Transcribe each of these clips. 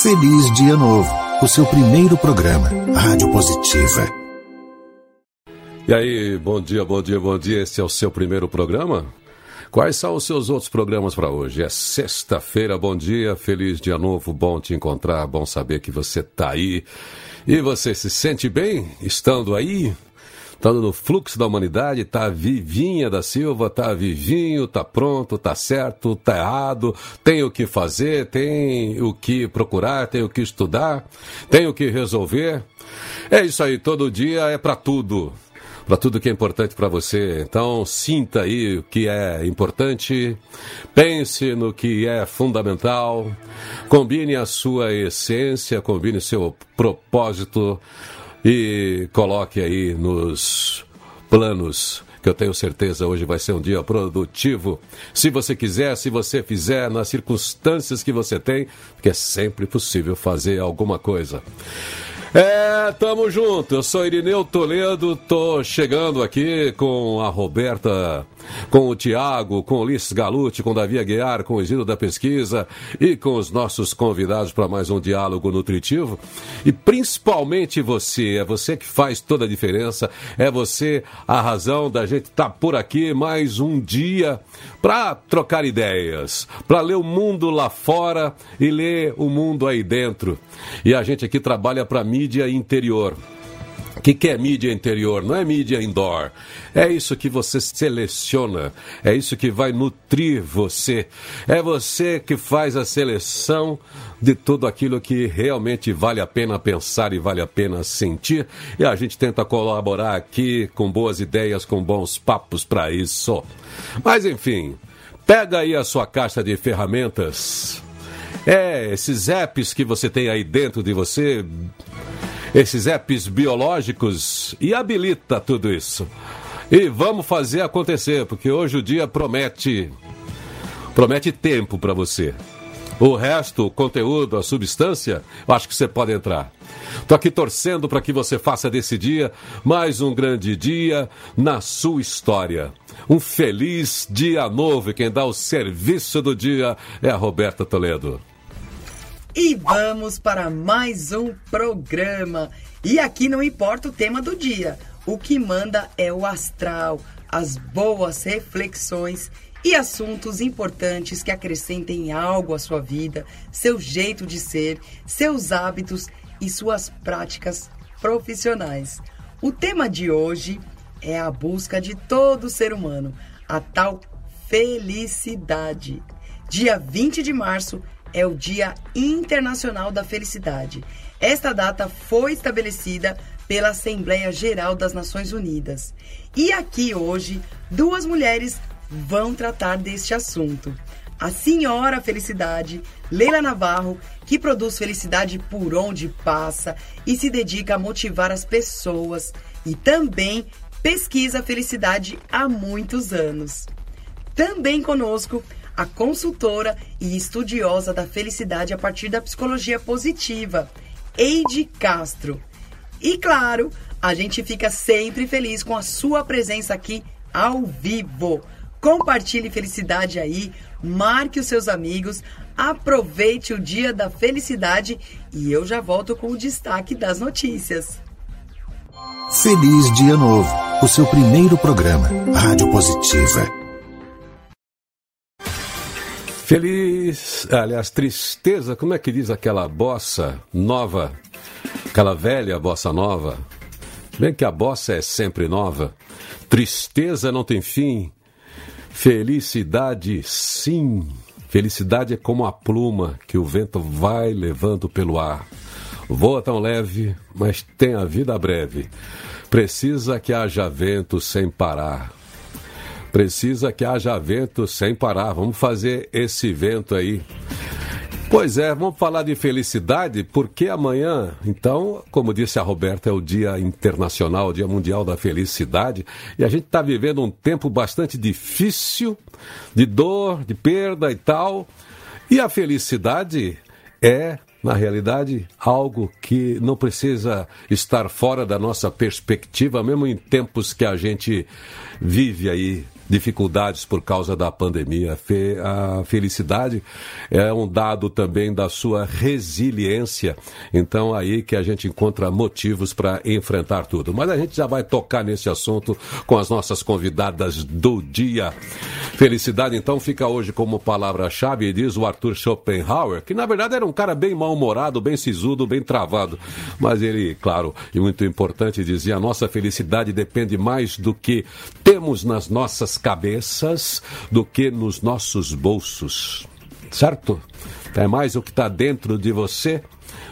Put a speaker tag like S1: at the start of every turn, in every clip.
S1: Feliz Dia Novo, o seu primeiro programa, Rádio Positiva.
S2: E aí, bom dia, bom dia, bom dia. Esse é o seu primeiro programa? Quais são os seus outros programas para hoje? É sexta-feira, bom dia, feliz dia novo, bom te encontrar, bom saber que você está aí. E você se sente bem estando aí? Estando no fluxo da humanidade, tá Vivinha da Silva, tá Vivinho, tá pronto, tá certo, tá errado, tem o que fazer, tem o que procurar, tem o que estudar, tem o que resolver. É isso aí, todo dia é para tudo para tudo que é importante para você. Então, sinta aí o que é importante, pense no que é fundamental, combine a sua essência, combine seu propósito e coloque aí nos planos que eu tenho certeza hoje vai ser um dia produtivo. Se você quiser, se você fizer nas circunstâncias que você tem, porque é sempre possível fazer alguma coisa. É, tamo junto. Eu sou Irineu Toledo, tô chegando aqui com a Roberta, com o Tiago, com o Ulisses Galute, com o Davi Aguiar, com o Isidro da Pesquisa e com os nossos convidados para mais um diálogo nutritivo. E principalmente você, é você que faz toda a diferença, é você a razão da gente estar tá por aqui mais um dia para trocar ideias, para ler o mundo lá fora e ler o mundo aí dentro. E a gente aqui trabalha para mídia interior. O que, que é mídia interior? Não é mídia indoor. É isso que você seleciona, é isso que vai nutrir você. É você que faz a seleção de tudo aquilo que realmente vale a pena pensar e vale a pena sentir. E a gente tenta colaborar aqui com boas ideias, com bons papos para isso. Mas enfim, pega aí a sua caixa de ferramentas. É, esses apps que você tem aí dentro de você, esses apps biológicos, e habilita tudo isso. E vamos fazer acontecer, porque hoje o dia promete promete tempo para você. O resto, o conteúdo, a substância, eu acho que você pode entrar. Estou aqui torcendo para que você faça desse dia mais um grande dia na sua história. Um feliz dia novo e quem dá o serviço do dia é a Roberta Toledo.
S3: E vamos para mais um programa. E aqui não importa o tema do dia, o que manda é o astral, as boas reflexões e assuntos importantes que acrescentem algo à sua vida, seu jeito de ser, seus hábitos e suas práticas profissionais. O tema de hoje é a busca de todo ser humano, a tal felicidade. Dia 20 de março é o Dia Internacional da Felicidade. Esta data foi estabelecida pela Assembleia Geral das Nações Unidas. E aqui hoje, duas mulheres vão tratar deste assunto. A senhora Felicidade, Leila Navarro, que produz felicidade por onde passa e se dedica a motivar as pessoas e também pesquisa a felicidade há muitos anos. Também conosco a consultora e estudiosa da felicidade a partir da psicologia positiva, Eide Castro. E claro, a gente fica sempre feliz com a sua presença aqui ao vivo. Compartilhe felicidade aí, marque os seus amigos, aproveite o dia da felicidade e eu já volto com o destaque das notícias.
S1: Feliz Dia Novo, o seu primeiro programa, Rádio Positiva.
S2: Feliz, aliás, tristeza, como é que diz aquela bossa nova, aquela velha bossa nova? Bem que a bossa é sempre nova. Tristeza não tem fim, Felicidade, sim. Felicidade é como a pluma que o vento vai levando pelo ar. Voa tão leve, mas tem a vida breve. Precisa que haja vento sem parar. Precisa que haja vento sem parar. Vamos fazer esse vento aí. Pois é, vamos falar de felicidade, porque amanhã, então, como disse a Roberta, é o Dia Internacional, o Dia Mundial da Felicidade, e a gente está vivendo um tempo bastante difícil, de dor, de perda e tal, e a felicidade é na realidade, algo que não precisa estar fora da nossa perspectiva, mesmo em tempos que a gente vive aí dificuldades por causa da pandemia. A felicidade é um dado também da sua resiliência. Então, aí que a gente encontra motivos para enfrentar tudo. Mas a gente já vai tocar nesse assunto com as nossas convidadas do dia. Felicidade, então, fica hoje como palavra-chave, diz o Arthur Schopenhauer, que na verdade era um cara bem mal-humorado, bem sisudo, bem travado. Mas ele, claro, e muito importante, dizia: a nossa felicidade depende mais do que temos nas nossas cabeças do que nos nossos bolsos. Certo? É mais o que está dentro de você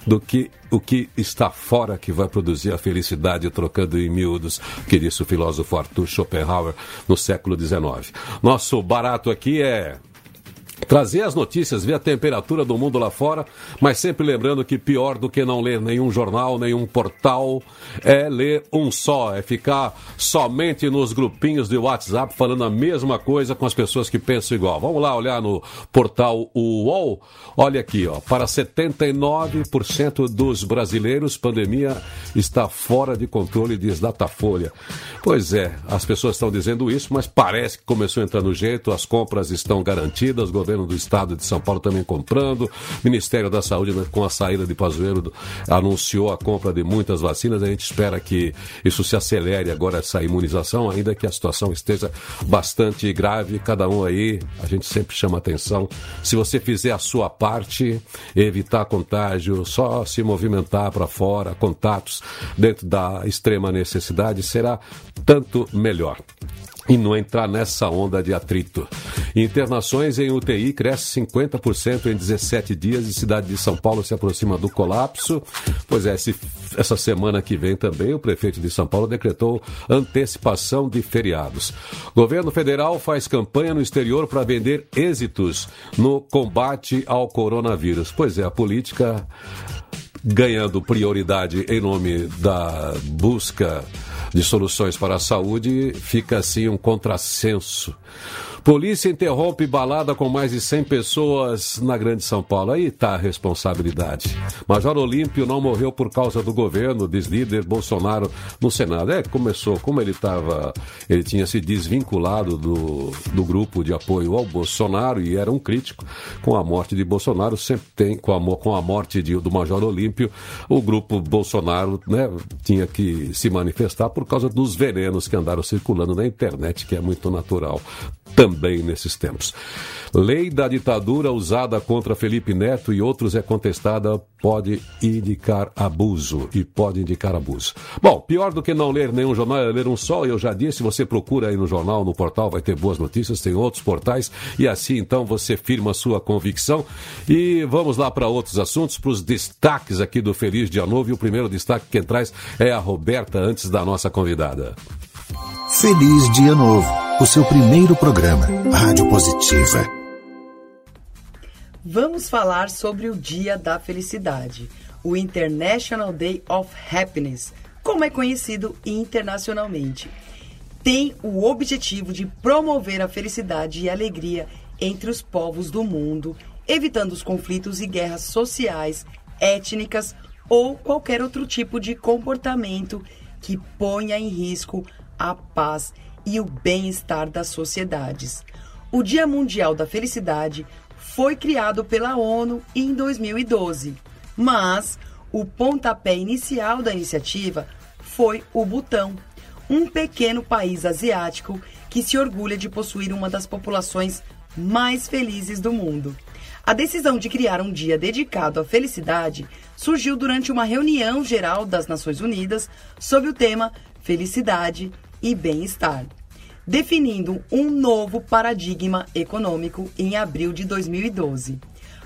S2: do que o que está fora que vai produzir a felicidade, trocando em miúdos, que disse o filósofo Arthur Schopenhauer no século XIX. Nosso barato aqui é trazer as notícias, ver a temperatura do mundo lá fora, mas sempre lembrando que pior do que não ler nenhum jornal, nenhum portal, é ler um só, é ficar somente nos grupinhos de WhatsApp falando a mesma coisa com as pessoas que pensam igual. Vamos lá olhar no portal UOL. Olha aqui, ó, para 79% dos brasileiros, pandemia está fora de controle, diz Datafolha. Pois é, as pessoas estão dizendo isso, mas parece que começou no jeito, as compras estão garantidas, governo do estado de São Paulo também comprando, Ministério da Saúde, né, com a saída de Pazuello, anunciou a compra de muitas vacinas, a gente espera que isso se acelere agora, essa imunização, ainda que a situação esteja bastante grave, cada um aí, a gente sempre chama atenção, se você fizer a sua parte, evitar contágio, só se movimentar para fora, contatos dentro da extrema necessidade, será tanto melhor e não entrar nessa onda de atrito. Internações em UTI cresce 50% em 17 dias e cidade de São Paulo se aproxima do colapso. Pois é, essa semana que vem também o prefeito de São Paulo decretou antecipação de feriados. Governo federal faz campanha no exterior para vender êxitos no combate ao coronavírus. Pois é, a política ganhando prioridade em nome da busca de soluções para a saúde, fica assim um contrassenso. Polícia interrompe balada com mais de 100 pessoas na Grande São Paulo. Aí está a responsabilidade. Major Olímpio não morreu por causa do governo, diz líder Bolsonaro no Senado. É, começou, como ele estava, ele tinha se desvinculado do, do grupo de apoio ao Bolsonaro e era um crítico com a morte de Bolsonaro, sempre tem, com a, com a morte de, do Major Olímpio, o grupo Bolsonaro né, tinha que se manifestar por causa dos venenos que andaram circulando na internet, que é muito natural também nesses tempos. Lei da ditadura usada contra Felipe Neto e outros é contestada, pode indicar abuso e pode indicar abuso. Bom, pior do que não ler nenhum jornal é ler um só, eu já disse, você procura aí no jornal, no portal, vai ter boas notícias, tem outros portais e assim então você firma sua convicção. E vamos lá para outros assuntos, para os destaques aqui do Feliz Dia Novo e o primeiro destaque que traz é a Roberta antes da nossa convidada.
S1: Feliz Dia Novo, o seu primeiro programa, Rádio Positiva.
S3: Vamos falar sobre o Dia da Felicidade, o International Day of Happiness, como é conhecido internacionalmente. Tem o objetivo de promover a felicidade e alegria entre os povos do mundo, evitando os conflitos e guerras sociais, étnicas ou qualquer outro tipo de comportamento que ponha em risco a paz e o bem-estar das sociedades. O Dia Mundial da Felicidade foi criado pela ONU em 2012, mas o pontapé inicial da iniciativa foi o Butão, um pequeno país asiático que se orgulha de possuir uma das populações mais felizes do mundo. A decisão de criar um dia dedicado à felicidade surgiu durante uma reunião geral das Nações Unidas sob o tema Felicidade e bem-estar, definindo um novo paradigma econômico em abril de 2012.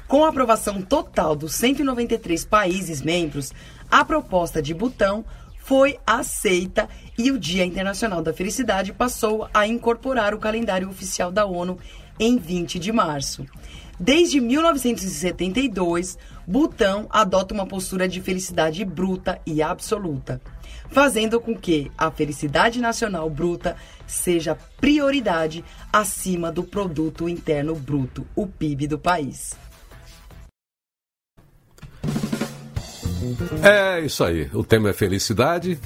S3: Com a aprovação total dos 193 países membros, a proposta de Butão foi aceita e o Dia Internacional da Felicidade passou a incorporar o calendário oficial da ONU em 20 de março. Desde 1972, Butão adota uma postura de felicidade bruta e absoluta fazendo com que a felicidade nacional bruta seja prioridade acima do produto interno bruto, o PIB do país.
S2: É isso aí. O tema é felicidade.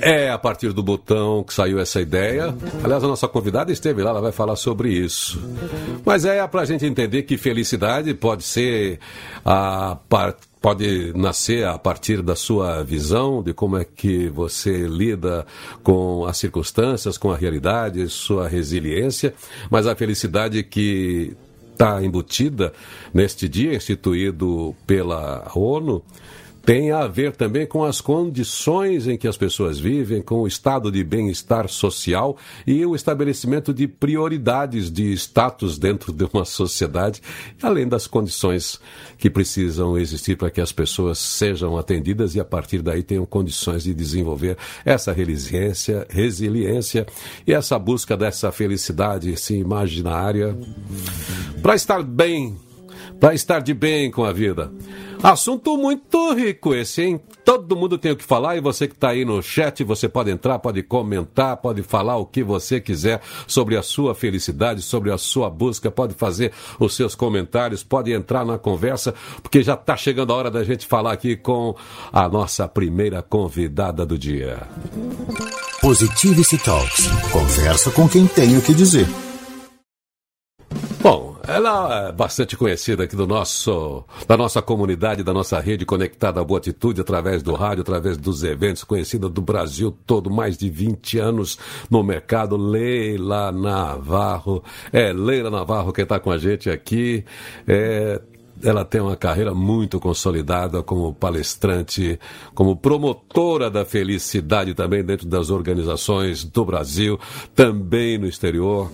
S2: É a partir do botão que saiu essa ideia. Aliás, a nossa convidada esteve lá, ela vai falar sobre isso. Mas é para a gente entender que felicidade pode ser a parte pode nascer a partir da sua visão de como é que você lida com as circunstâncias, com a realidade, sua resiliência, mas a felicidade que está embutida neste dia instituído pela ONU tem a ver também com as condições em que as pessoas vivem, com o estado de bem-estar social e o estabelecimento de prioridades de status dentro de uma sociedade, além das condições que precisam existir para que as pessoas sejam atendidas e a partir daí tenham condições de desenvolver essa resiliência, resiliência e essa busca dessa felicidade assim, imaginária para estar bem, para estar de bem com a vida. Assunto muito rico esse, hein? Todo mundo tem o que falar e você que está aí no chat, você pode entrar, pode comentar, pode falar o que você quiser sobre a sua felicidade, sobre a sua busca, pode fazer os seus comentários, pode entrar na conversa, porque já está chegando a hora da gente falar aqui com a nossa primeira convidada do dia.
S1: Positivity Talks. Conversa com quem tem o que dizer.
S2: Ela é bastante conhecida aqui do nosso, da nossa comunidade, da nossa rede conectada à Boa Atitude, através do rádio, através dos eventos, conhecida do Brasil todo, mais de 20 anos no mercado. Leila Navarro. É, Leila Navarro quem está com a gente aqui. É, ela tem uma carreira muito consolidada como palestrante, como promotora da felicidade também dentro das organizações do Brasil, também no exterior.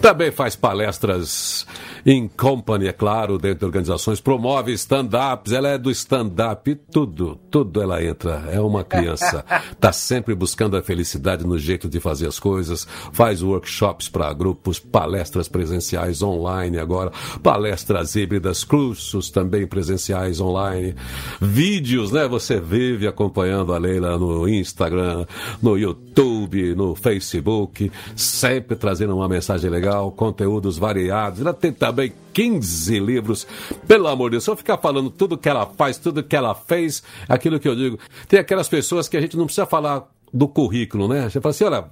S2: Também faz palestras em company, é claro, dentro de organizações, promove stand-ups, ela é do stand-up, tudo, tudo ela entra, é uma criança. Está sempre buscando a felicidade no jeito de fazer as coisas, faz workshops para grupos, palestras presenciais online agora, palestras híbridas, cursos também presenciais online, vídeos, né? Você vive acompanhando a Leila no Instagram, no YouTube, no Facebook, sempre trazendo uma mensagem legal, conteúdos variados. Ela tem também também 15 livros. Pelo amor de Deus, se eu ficar falando tudo que ela faz, tudo que ela fez, aquilo que eu digo. Tem aquelas pessoas que a gente não precisa falar do currículo, né? Você fala assim, olha,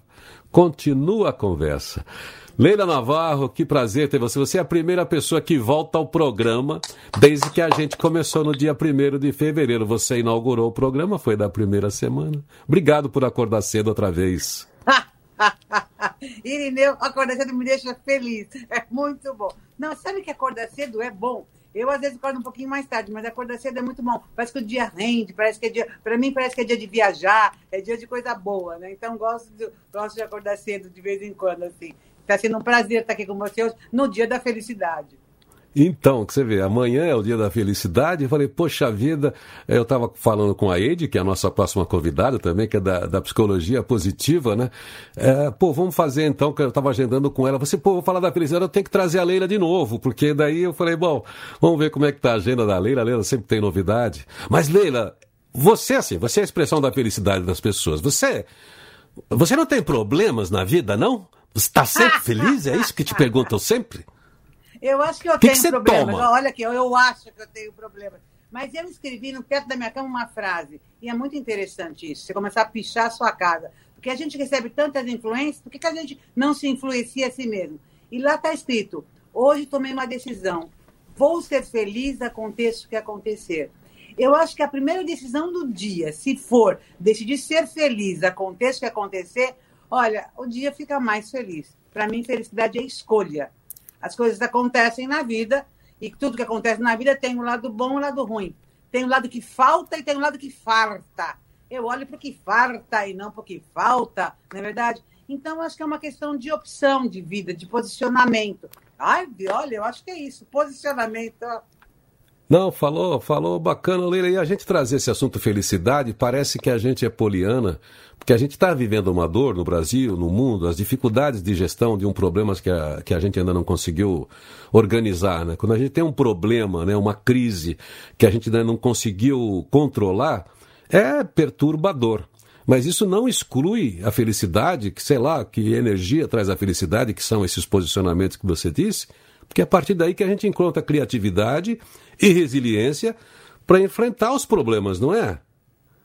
S2: continua a conversa. Leila Navarro, que prazer ter você. Você é a primeira pessoa que volta ao programa desde que a gente começou no dia 1 de fevereiro. Você inaugurou o programa, foi da primeira semana. Obrigado por acordar cedo outra vez.
S4: Irineu, acordar cedo me deixa feliz. É muito bom. Não, sabe que acordar cedo é bom? Eu, às vezes, acordo um pouquinho mais tarde, mas acordar cedo é muito bom. Parece que o dia rende, parece que é dia. Para mim, parece que é dia de viajar, é dia de coisa boa, né? Então, gosto de, gosto de acordar cedo de vez em quando, assim. Está sendo um prazer estar aqui com você hoje, no dia da felicidade.
S2: Então, que você vê, amanhã é o dia da felicidade. Eu falei, poxa vida, eu estava falando com a Eide, que é a nossa próxima convidada também, que é da, da psicologia positiva, né? É, pô, vamos fazer então, que eu estava agendando com ela. Você, pô, vou falar da felicidade, eu tenho que trazer a Leila de novo, porque daí eu falei, bom, vamos ver como é que tá a agenda da Leila. A Leila sempre tem novidade. Mas, Leila, você, assim, você é a expressão da felicidade das pessoas. Você, você não tem problemas na vida, não? Você está sempre feliz? É isso que te perguntam sempre?
S4: Eu acho que eu que tenho que problemas. Toma? Olha aqui, eu acho que eu tenho problemas. Mas eu escrevi no teto da minha cama uma frase, e é muito interessante isso, você começar a pichar a sua casa. Porque a gente recebe tantas influências, por que, que a gente não se influencia a si mesmo? E lá está escrito: hoje tomei uma decisão, vou ser feliz, aconteça o que acontecer. Eu acho que a primeira decisão do dia, se for decidir ser feliz, aconteça o que acontecer, olha, o dia fica mais feliz. Para mim, felicidade é escolha. As coisas acontecem na vida e tudo que acontece na vida tem um lado bom e um lado ruim. Tem um lado que falta e tem um lado que farta. Eu olho para o que farta e não para o que falta, não é verdade? Então, acho que é uma questão de opção de vida, de posicionamento. Ai, olha, eu acho que é isso, posicionamento.
S2: Não, falou, falou bacana, Leila. E a gente trazer esse assunto felicidade, parece que a gente é poliana, porque a gente está vivendo uma dor no Brasil, no mundo, as dificuldades de gestão de um problema que a, que a gente ainda não conseguiu organizar. Né? Quando a gente tem um problema, né, uma crise que a gente ainda não conseguiu controlar, é perturbador. Mas isso não exclui a felicidade, que sei lá, que energia traz a felicidade, que são esses posicionamentos que você disse, porque é a partir daí que a gente encontra criatividade e resiliência para enfrentar os problemas, não é?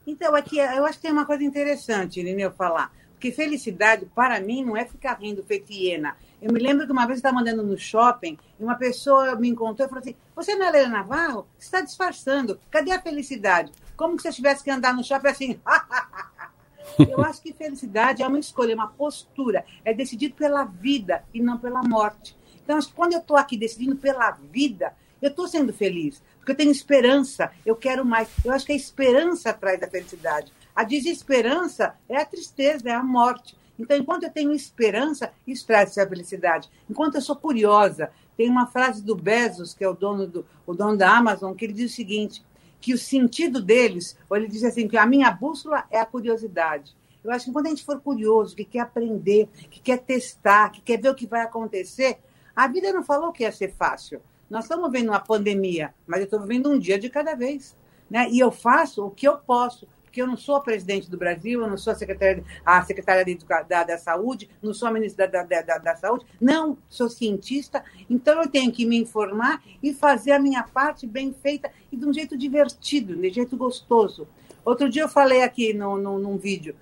S4: Então, aqui eu acho que tem uma coisa interessante, Irineu, falar. Porque felicidade, para mim, não é ficar rindo hiena. Eu me lembro que uma vez eu estava andando no shopping e uma pessoa me encontrou e falou assim: Você não é Helena Navarro? Você está disfarçando. Cadê a felicidade? Como se você tivesse que andar no shopping assim? eu acho que felicidade é uma escolha, é uma postura. É decidido pela vida e não pela morte. Então, que quando eu estou aqui decidindo pela vida, eu estou sendo feliz, porque eu tenho esperança, eu quero mais. Eu acho que a esperança traz a felicidade. A desesperança é a tristeza, é a morte. Então, enquanto eu tenho esperança, isso traz essa felicidade. Enquanto eu sou curiosa, tem uma frase do Bezos, que é o dono, do, o dono da Amazon, que ele diz o seguinte, que o sentido deles, ou ele diz assim, que a minha bússola é a curiosidade. Eu acho que quando a gente for curioso, que quer aprender, que quer testar, que quer ver o que vai acontecer, a vida não falou que ia ser fácil. Nós estamos vendo uma pandemia, mas eu estou vivendo um dia de cada vez. Né? E eu faço o que eu posso, porque eu não sou a presidente do Brasil, eu não sou a secretária, a secretária da, da, da Saúde, não sou a ministra da, da, da, Saúde, não, sou cientista, então eu tenho que me informar e fazer a minha parte bem feita e de um jeito divertido, de um jeito gostoso. Outro dia eu falei aqui no, no, num vídeo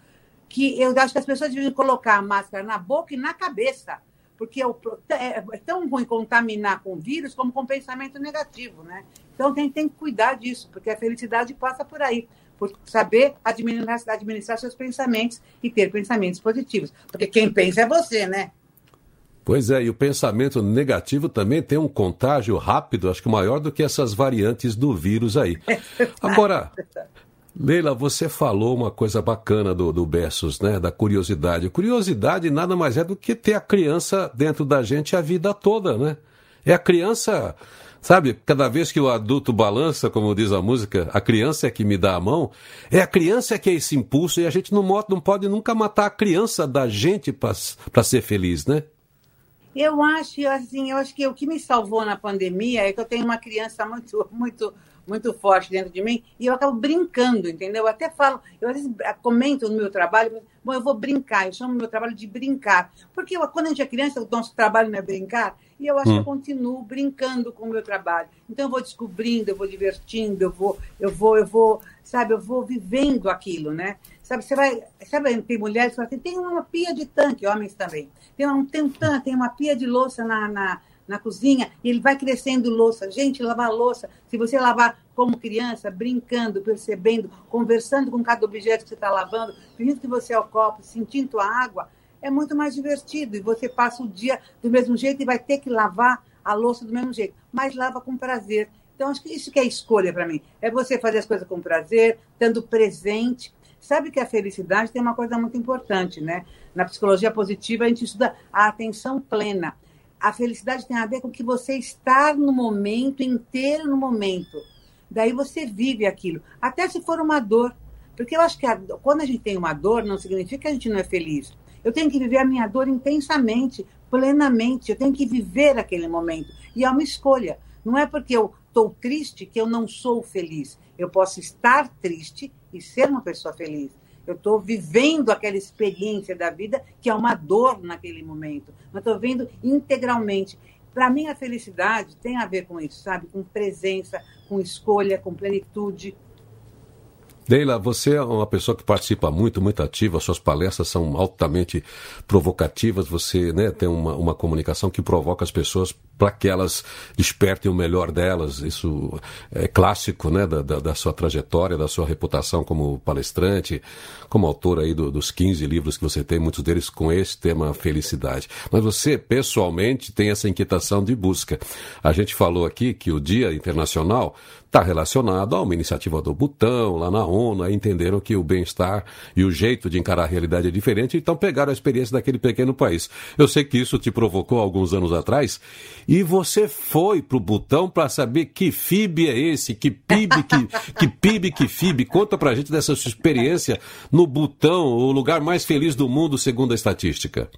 S4: que eu acho que as pessoas deviam colocar a máscara na boca e na cabeça porque é, é, é, tão ruim contaminar com vírus como com pensamento negativo, né? Então tem, tem que cuidar disso, porque a felicidade passa por aí, por saber administrar, administrar seus pensamentos e ter pensamentos positivos. Porque quem pensa é você, né?
S2: Pois é, e o pensamento negativo também tem um contágio rápido, acho que maior do que essas variantes do vírus aí. Agora, Leila, você falou uma coisa bacana do, do Bessos, né? Da curiosidade. Curiosidade nada mais é do que ter a criança dentro da gente a vida toda, né? É a criança, sabe? Cada vez que o adulto balança, como diz a música, a criança é que me dá a mão. É a criança que é esse impulso e a gente não, não pode nunca matar a criança da gente para ser feliz, né?
S4: Eu acho, assim, eu acho que o que me salvou na pandemia é que eu tenho uma criança muito, muito muito forte dentro de mim e eu acabo brincando, entendeu? Eu até falo, eu às vezes comento no meu trabalho, bom, eu vou brincar, eu chamo meu trabalho de brincar. Porque eu, quando a gente é criança, o nosso trabalho não é brincar, e eu acho hum. que eu hum. continuo brincando com o meu trabalho. Então eu vou descobrindo, eu vou divertindo, eu vou, eu vou, eu vou, sabe, eu vou vivendo aquilo, né? Sabe, você vai, sabe, tem mulheres que falam assim, tem uma pia de tanque, homens também. Tem, um, tem um tanque, tem uma pia de louça na, na na cozinha e ele vai crescendo louça. Gente, lavar louça, se você lavar como criança, brincando, percebendo, conversando com cada objeto que você está lavando, pedindo que você é o copo, sentindo a água, é muito mais divertido. E você passa o dia do mesmo jeito e vai ter que lavar a louça do mesmo jeito, mas lava com prazer. Então, acho que isso que é escolha para mim. É você fazer as coisas com prazer, estando presente. Sabe que a felicidade tem uma coisa muito importante, né? Na psicologia positiva, a gente estuda a atenção plena a felicidade tem a ver com que você estar no momento, inteiro no momento. Daí você vive aquilo. Até se for uma dor. Porque eu acho que a, quando a gente tem uma dor, não significa que a gente não é feliz. Eu tenho que viver a minha dor intensamente, plenamente. Eu tenho que viver aquele momento. E é uma escolha. Não é porque eu estou triste que eu não sou feliz. Eu posso estar triste e ser uma pessoa feliz. Eu estou vivendo aquela experiência da vida que é uma dor naquele momento. Mas estou vendo integralmente. Para mim, a felicidade tem a ver com isso, sabe? Com presença, com escolha, com plenitude.
S2: Leila, você é uma pessoa que participa muito, muito ativa, suas palestras são altamente provocativas, você né, tem uma, uma comunicação que provoca as pessoas para que elas despertem o melhor delas. Isso é clássico né, da, da, da, sua trajetória, da sua reputação como palestrante, como autor aí do, dos 15 livros que você tem, muitos deles com esse tema felicidade. Mas você, pessoalmente, tem essa inquietação de busca. A gente falou aqui que o Dia Internacional está relacionado a uma iniciativa do Butão, lá na ONU, entenderam que o bem-estar e o jeito de encarar a realidade é diferente, então pegaram a experiência daquele pequeno país. Eu sei que isso te provocou alguns anos atrás e você foi pro Butão para saber que FIB é esse, que PIB, que, que PIB, que FIB. Conta pra gente dessa sua experiência no Butão, o lugar mais feliz do mundo, segundo a estatística.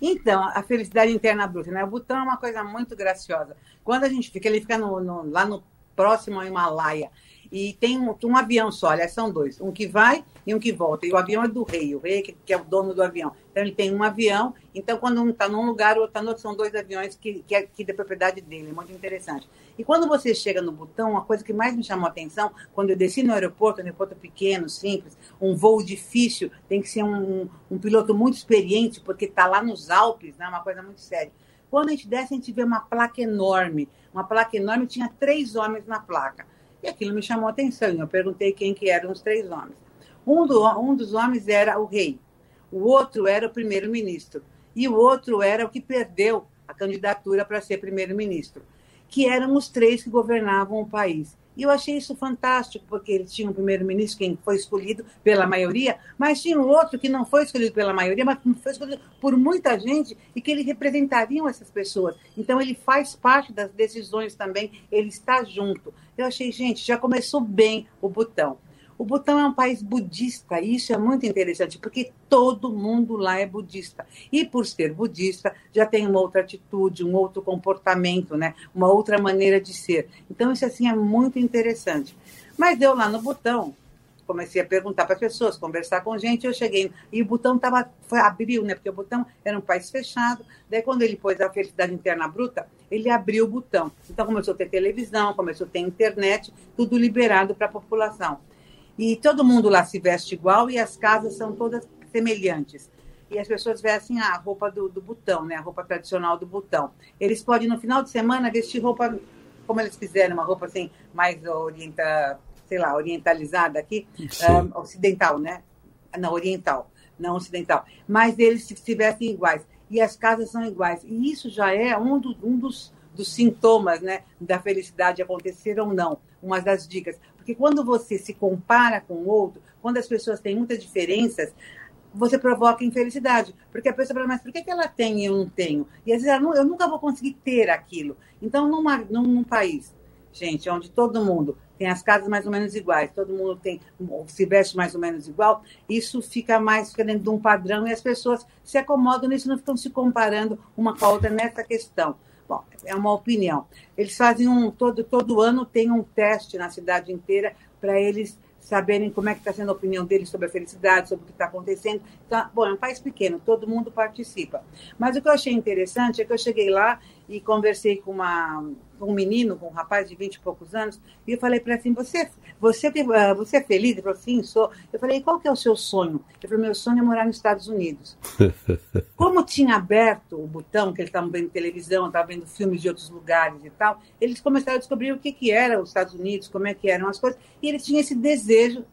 S4: Então, a felicidade interna bruta, né? O Butão é uma coisa muito graciosa. Quando a gente fica, ele fica no, no, lá no próximo ao Himalaia. e tem um, um, avião só, aliás, são dois, um que vai e um que volta. E o avião é do rei, o rei que, que é o dono do avião. Então ele tem um avião, então quando um está num lugar, o outro está no outro, são dois aviões que, que, é, que é propriedade dele, é muito interessante. E quando você chega no Butão, uma coisa que mais me chamou a atenção, quando eu desci no aeroporto, um aeroporto pequeno, simples, um voo difícil, tem que ser um, um piloto muito experiente, porque está lá nos Alpes, né, uma coisa muito séria. Quando a gente desce, a gente vê uma placa enorme, uma placa enorme, tinha três homens na placa. E aquilo me chamou a atenção. Eu perguntei quem que eram os três homens. Um, do, um dos homens era o rei, o outro era o primeiro-ministro e o outro era o que perdeu a candidatura para ser primeiro-ministro, que eram os três que governavam o país. E eu achei isso fantástico, porque eles tinham um primeiro-ministro, quem foi escolhido pela maioria, mas tinha um outro que não foi escolhido pela maioria, mas foi escolhido por muita gente e que eles representariam essas pessoas. Então, ele faz parte das decisões também, ele está junto. Eu achei, gente, já começou bem o botão. O Butão é um país budista, e isso é muito interessante, porque todo mundo lá é budista. E por ser budista, já tem uma outra atitude, um outro comportamento, né? uma outra maneira de ser. Então, isso assim é muito interessante. Mas eu lá no Butão, comecei a perguntar para as pessoas, conversar com gente, eu cheguei, e o Butão tava, foi, abriu, né? Porque o Butão era um país fechado. Daí, quando ele pôs a felicidade interna bruta, ele abriu o Butão. Então, começou a ter televisão, começou a ter internet, tudo liberado para a população. E todo mundo lá se veste igual e as casas são todas semelhantes. E as pessoas vestem a roupa do, do botão, né? a roupa tradicional do botão. Eles podem, no final de semana, vestir roupa como eles quiserem, uma roupa assim, mais orienta, sei lá, orientalizada aqui, um, ocidental, né? Não, oriental, não ocidental. Mas eles se, se vestem iguais. E as casas são iguais. E isso já é um, do, um dos, dos sintomas né, da felicidade acontecer ou não. Uma das dicas. Porque quando você se compara com o outro, quando as pessoas têm muitas diferenças, você provoca infelicidade. Porque a pessoa fala, mas por que, ela tem e eu não tenho? E às vezes ela, eu nunca vou conseguir ter aquilo. Então, numa, num, num país, gente, onde todo mundo tem as casas mais ou menos iguais, todo mundo tem se veste mais ou menos igual, isso fica mais fica dentro de um padrão e as pessoas se acomodam nisso, não ficam se comparando uma com a outra nessa questão. Bom, é uma opinião. Eles fazem um todo todo ano tem um teste na cidade inteira para eles saberem como é que está sendo a opinião deles sobre a felicidade, sobre o que está acontecendo. Então, bom, é um país pequeno, todo mundo participa. Mas o que eu achei interessante é que eu cheguei lá e conversei com uma um menino, com um rapaz de 20 e poucos anos, e eu falei para ele assim, você, você, ah, você é feliz? Ele falou, sim, sou. Eu falei, qual que é o seu sonho? Ele falou, meu sonho é morar nos Estados Unidos. Como tinha aberto o botão, que eles estavam vendo televisão, estavam vendo filmes de outros lugares e tal, eles começaram a descobrir o que, que era os Estados Unidos, como é que eram as coisas, e eles tinham esse desejo,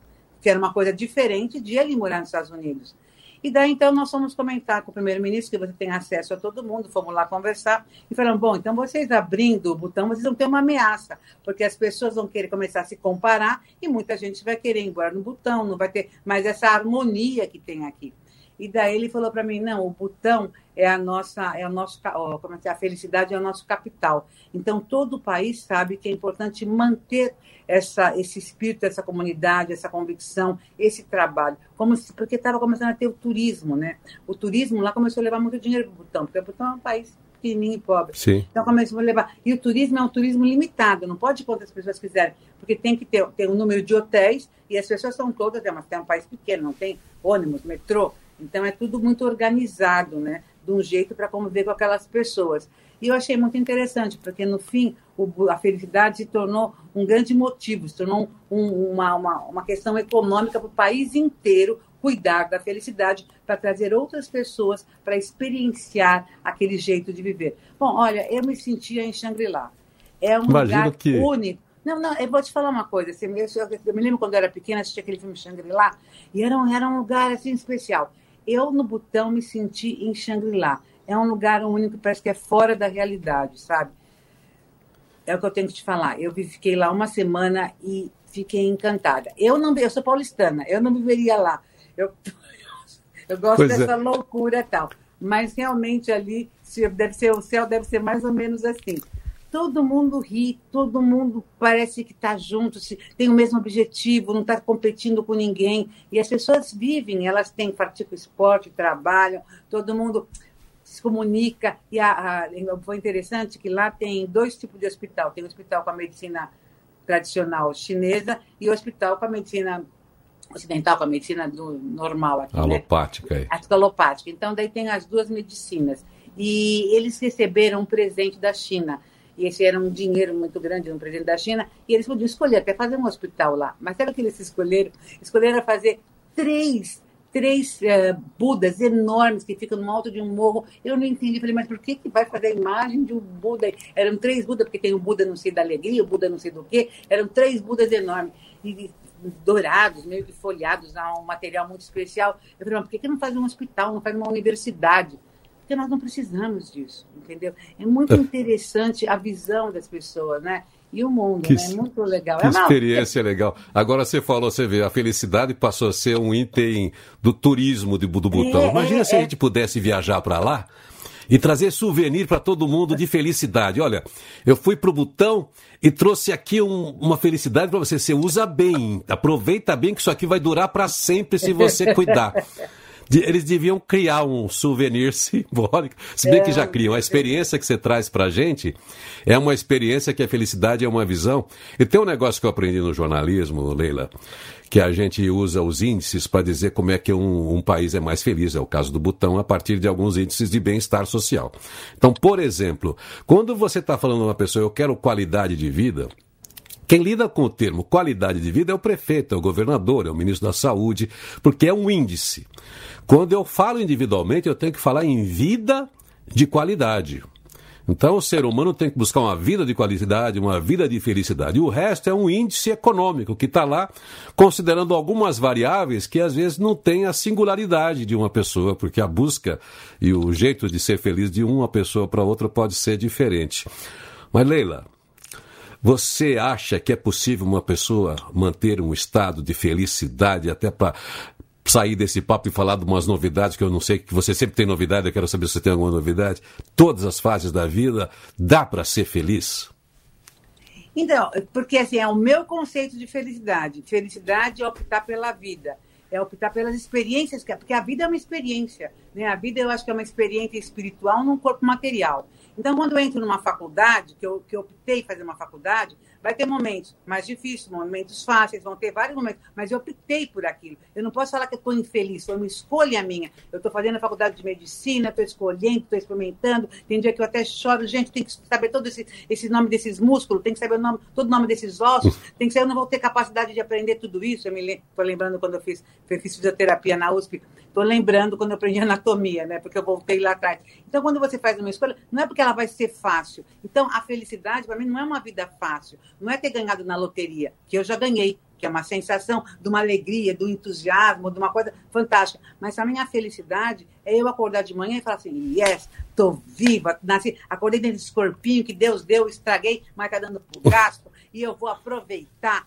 S4: que era uma coisa diferente, de ele morar nos Estados Unidos. E daí, então, nós fomos comentar com o primeiro-ministro, que você tem acesso a todo mundo, fomos lá conversar, e falamos, bom, então vocês abrindo o botão, vocês vão ter uma ameaça, porque as pessoas vão querer começar a se comparar, e muita gente vai querer ir embora no botão, não vai ter mais essa harmonia que tem aqui. E daí ele falou para mim, não, o botão é a nossa, é o nosso, como é é, a felicidade é o nosso capital. Então todo o país sabe que é importante manter essa, esse espírito, essa comunidade, essa convicção, esse trabalho, como se, porque estava começando a ter o turismo, né? O turismo lá começou a levar muito dinheiro para o Butão, porque o Butão é um país pequenininho e pobre.
S2: Sim.
S4: Então começou a levar. E o turismo é um turismo limitado, não pode quantas pessoas quiserem, porque tem que ter, ter um número de hotéis e as pessoas são todas, é, mas tem um país pequeno, não tem ônibus, metrô. Então é tudo muito organizado, né? De um jeito para conviver com aquelas pessoas. E eu achei muito interessante, porque no fim o, a felicidade se tornou um grande motivo, se tornou um, uma, uma, uma questão econômica para o país inteiro cuidar da felicidade para trazer outras pessoas para experienciar aquele jeito de viver. Bom, olha, eu me sentia em Shangri-La. É um Imagino lugar que... único. Não, não, eu vou te falar uma coisa. Assim, eu, eu, me lembro quando eu era pequena, assisti aquele filme Shangri-La, e era um, era um lugar assim especial. Eu, no Butão, me senti em Shangri-La. É um lugar único, parece que é fora da realidade, sabe? É o que eu tenho que te falar. Eu fiquei lá uma semana e fiquei encantada. Eu não, eu sou paulistana, eu não viveria lá. Eu, eu gosto pois dessa é. loucura e tal. Mas realmente ali deve ser o céu deve ser mais ou menos assim todo mundo ri, todo mundo parece que está junto, tem o mesmo objetivo, não está competindo com ninguém. E as pessoas vivem, elas têm praticam esporte, trabalham, todo mundo se comunica. E a, a, foi interessante que lá tem dois tipos de hospital. Tem um hospital com a medicina tradicional chinesa e o hospital com a medicina ocidental, com a medicina do, normal aqui,
S2: alopática.
S4: Né? A alopática. Então, daí tem as duas medicinas. E eles receberam um presente da China. E esse era um dinheiro muito grande no presente da China. E eles podiam escolher até fazer um hospital lá. Mas sabe o que eles escolheram? Escolheram fazer três três uh, Budas enormes que ficam no alto de um morro. Eu não entendi. Falei, mas por que, que vai fazer a imagem de um Buda? Eram três Budas, porque tem o Buda não sei da alegria, o Buda não sei do quê. Eram três Budas enormes. E, dourados, meio que folhados, um material muito especial. Eu falei, mas por que, que não faz um hospital, não faz uma universidade? Porque nós não precisamos disso, entendeu? É muito interessante a visão das pessoas, né? e o mundo. Que, né? Muito legal.
S2: Que é experiência legal. Agora você falou, você vê, a felicidade passou a ser um item do turismo de, do Butão. É, Imagina é, se a é. gente pudesse viajar para lá e trazer souvenir para todo mundo de felicidade. Olha, eu fui para o Butão e trouxe aqui um, uma felicidade para você. Você usa bem, aproveita bem que isso aqui vai durar para sempre se você cuidar. Eles deviam criar um souvenir simbólico, se bem que já é. criam. A experiência que você traz pra gente é uma experiência que a felicidade é uma visão. E tem um negócio que eu aprendi no jornalismo, Leila, que a gente usa os índices para dizer como é que um, um, país é mais feliz. É o caso do Butão, a partir de alguns índices de bem-estar social. Então, por exemplo, quando você está falando uma pessoa, eu quero qualidade de vida, quem lida com o termo qualidade de vida é o prefeito, é o governador, é o ministro da Saúde, porque é um índice. Quando eu falo individualmente, eu tenho que falar em vida de qualidade. Então, o ser humano tem que buscar uma vida de qualidade, uma vida de felicidade. O resto é um índice econômico que está lá, considerando algumas variáveis que às vezes não tem a singularidade de uma pessoa, porque a busca e o jeito de ser feliz de uma pessoa para outra pode ser diferente. Mas, Leila, você acha que é possível uma pessoa manter um estado de felicidade até para sair desse papo e falar de umas novidades que eu não sei, que você sempre tem novidade, eu quero saber se você tem alguma novidade. Todas as fases da vida, dá para ser feliz?
S4: Então, porque assim, é o meu conceito de felicidade. Felicidade é optar pela vida, é optar pelas experiências, porque a vida é uma experiência. Né? A vida eu acho que é uma experiência espiritual num corpo material. Então, quando eu entro numa faculdade, que eu, que eu optei fazer uma faculdade, Vai ter momentos mais difíceis, momentos fáceis, vão ter vários momentos, mas eu optei por aquilo. Eu não posso falar que eu estou infeliz, foi uma escolha minha. Eu estou fazendo a faculdade de medicina, estou escolhendo, estou experimentando. Tem dia que eu até choro, gente, tem que saber todo esse, esse nome desses músculos, tem que saber o nome, todo o nome desses ossos, tem que saber, eu não vou ter capacidade de aprender tudo isso. Eu me estou lembrando quando eu fiz, eu fiz fisioterapia na USP, estou lembrando quando eu aprendi anatomia, né? Porque eu voltei lá atrás. Então, quando você faz uma escolha, não é porque ela vai ser fácil. Então, a felicidade, para mim, não é uma vida fácil. Não é ter ganhado na loteria, que eu já ganhei, que é uma sensação de uma alegria, do entusiasmo, de uma coisa fantástica. Mas a minha felicidade é eu acordar de manhã e falar assim: yes, estou viva, nasci, acordei dentro desse corpinho que Deus deu, estraguei, mas está dando para gasto e eu vou aproveitar.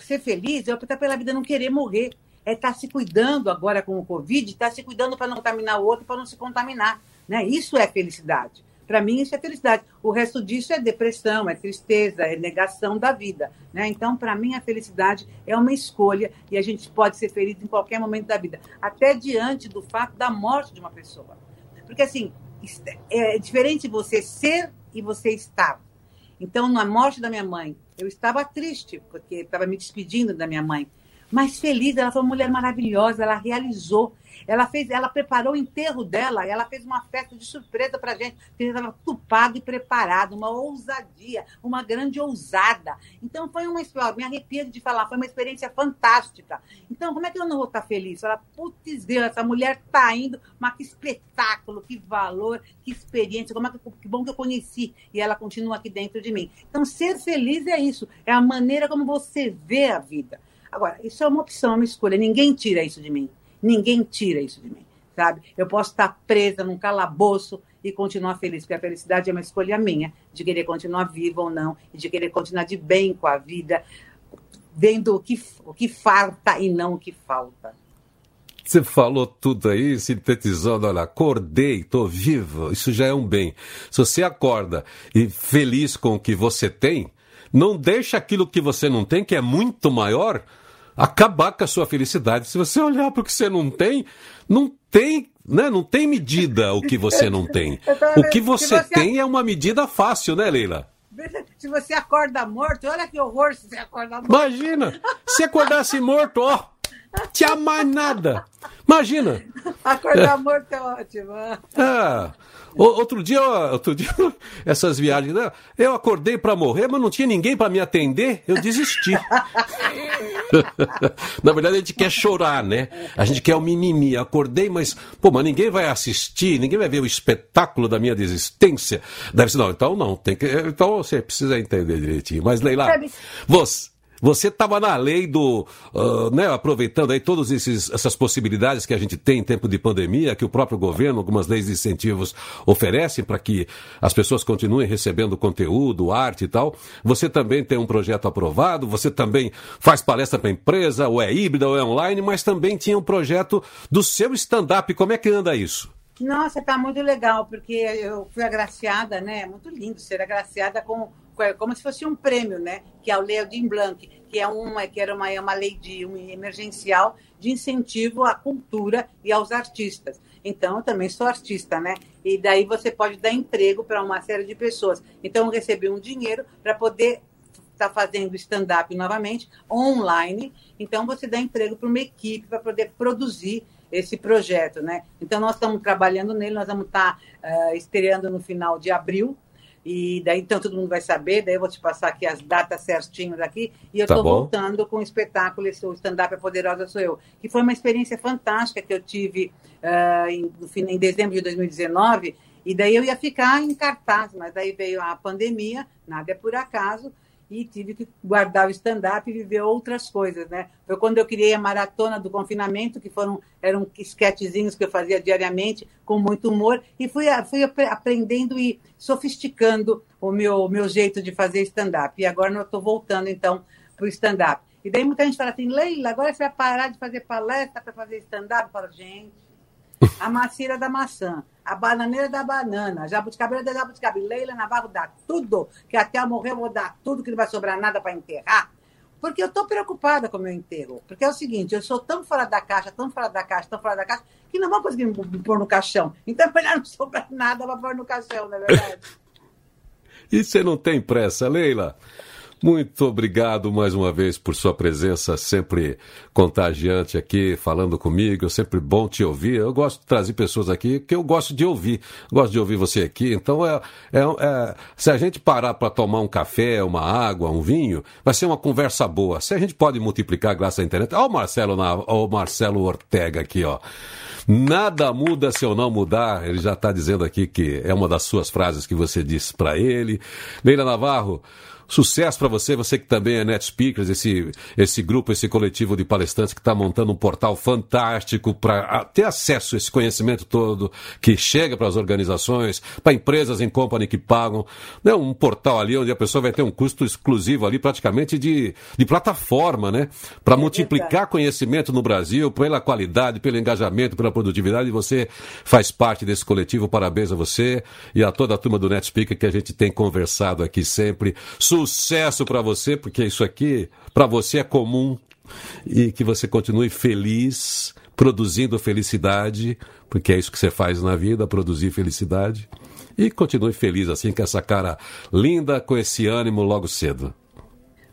S4: Ser feliz é optar pela vida, não querer morrer. É estar tá se cuidando agora com o Covid, estar tá se cuidando para não contaminar o outro, para não se contaminar. Né? Isso é felicidade. Para mim, isso é felicidade. O resto disso é depressão, é tristeza, é negação da vida. Né? Então, para mim, a felicidade é uma escolha e a gente pode ser feliz em qualquer momento da vida, até diante do fato da morte de uma pessoa. Porque, assim, é diferente você ser e você estar. Então, na morte da minha mãe, eu estava triste, porque estava me despedindo da minha mãe. Mas feliz, ela foi uma mulher maravilhosa, ela realizou ela fez, ela preparou o enterro dela, ela fez uma festa de surpresa para gente, que estava tupado e preparado, uma ousadia, uma grande ousada. Então foi uma experiência, me arrepio de falar, foi uma experiência fantástica. Então, como é que eu não vou estar feliz? Ela, putz, Deus, essa mulher tá indo, mas que espetáculo, que valor, que experiência, como é que, que bom que eu conheci e ela continua aqui dentro de mim. Então, ser feliz é isso, é a maneira como você vê a vida. Agora, isso é uma opção, uma escolha, ninguém tira isso de mim. Ninguém tira isso de mim, sabe? Eu posso estar presa num calabouço e continuar feliz, porque a felicidade é uma escolha minha, de querer continuar viva ou não, e de querer continuar de bem com a vida, vendo o que, o que falta e não o que falta.
S2: Você falou tudo aí, sintetizando, olha, acordei, estou vivo, isso já é um bem. Se você acorda e feliz com o que você tem, não deixa aquilo que você não tem, que é muito maior, acabar com a sua felicidade. Se você olhar para o que você não tem, não tem, né? Não tem medida o que você não tem. O que você, tem é uma medida fácil, né, Leila?
S4: se você acorda morto, olha que horror se você acorda morto.
S2: Imagina, se acordasse morto, ó, tinha mais nada. Imagina.
S4: Acordar é. morto é ótimo.
S2: Ah, outro dia, outro dia, essas viagens, né? eu acordei para morrer, mas não tinha ninguém para me atender, eu desisti. Na verdade, a gente quer chorar, né? A gente quer o mimimi. Acordei, mas, pô, mas ninguém vai assistir, ninguém vai ver o espetáculo da minha desistência. Deve ser, não, então não, tem que. Então você precisa entender direitinho. Mas, Leila, você. Você estava na lei do, uh, né, aproveitando aí todas essas possibilidades que a gente tem em tempo de pandemia, que o próprio governo, algumas leis de incentivos oferecem para que as pessoas continuem recebendo conteúdo, arte e tal. Você também tem um projeto aprovado, você também faz palestra para empresa, ou é híbrida ou é online, mas também tinha um projeto do seu stand-up. Como é que anda isso?
S4: Nossa, tá muito legal, porque eu fui agraciada, né? É muito lindo ser agraciada com como se fosse um prêmio, né? Que é a Lei Aldir Blanc, que é uma que era uma, é uma lei de uma emergencial de incentivo à cultura e aos artistas. Então, eu também sou artista, né? E daí você pode dar emprego para uma série de pessoas. Então, eu recebi um dinheiro para poder estar tá fazendo stand-up novamente, online. Então, você dá emprego para uma equipe para poder produzir esse projeto, né? Então, nós estamos trabalhando nele, nós vamos estar tá, uh, estreando no final de abril, e daí então todo mundo vai saber, daí eu vou te passar aqui as datas certinhas aqui, e eu estou tá voltando com o espetáculo, esse, o Stand-up é Poderosa Sou Eu, que foi uma experiência fantástica que eu tive uh, em, em dezembro de 2019, e daí eu ia ficar em cartaz, mas daí veio a pandemia, nada é por acaso, e tive que guardar o stand-up e viver outras coisas, né? Foi quando eu criei a maratona do confinamento, que foram eram esquetezinhos que eu fazia diariamente com muito humor e fui, fui aprendendo e sofisticando o meu meu jeito de fazer stand-up. E agora eu estou voltando então para o stand-up. E daí muita gente fala assim, Leila, agora você vai parar de fazer palestra para fazer stand-up? Falo, gente, a macieira da maçã, a bananeira da banana, a jabuticabeira da jabuticabe, Leila Navarro dá tudo, que até eu morrer eu vou dar tudo, que não vai sobrar nada para enterrar. Porque eu estou preocupada com o meu enterro. Porque é o seguinte, eu sou tão fora da caixa, tão fora da caixa, tão fora da caixa, que não vão conseguir me pôr no caixão. Então, melhor não sobrar nada para pôr no caixão, não é verdade?
S2: e você não tem pressa, Leila? Muito obrigado mais uma vez por sua presença sempre contagiante aqui, falando comigo. Sempre bom te ouvir. Eu gosto de trazer pessoas aqui que eu gosto de ouvir. Gosto de ouvir você aqui. Então, é, é, é se a gente parar para tomar um café, uma água, um vinho, vai ser uma conversa boa. Se a gente pode multiplicar graças à internet. Olha o Marcelo, na, o Marcelo Ortega aqui, ó. Nada muda se eu não mudar. Ele já está dizendo aqui que é uma das suas frases que você disse para ele. Leila Navarro. Sucesso para você, você que também é Net Speakers, esse, esse grupo, esse coletivo de palestrantes que está montando um portal fantástico para ter acesso a esse conhecimento todo que chega para as organizações, para empresas em company que pagam. Né? Um portal ali onde a pessoa vai ter um custo exclusivo ali, praticamente de, de plataforma, né? Para é multiplicar conhecimento no Brasil, pela qualidade, pelo engajamento, pela produtividade. Você faz parte desse coletivo. Parabéns a você e a toda a turma do Net Speaker que a gente tem conversado aqui sempre. Sucesso para você, porque isso aqui para você é comum e que você continue feliz, produzindo felicidade, porque é isso que você faz na vida, produzir felicidade. E continue feliz assim, com essa cara linda, com esse ânimo logo cedo.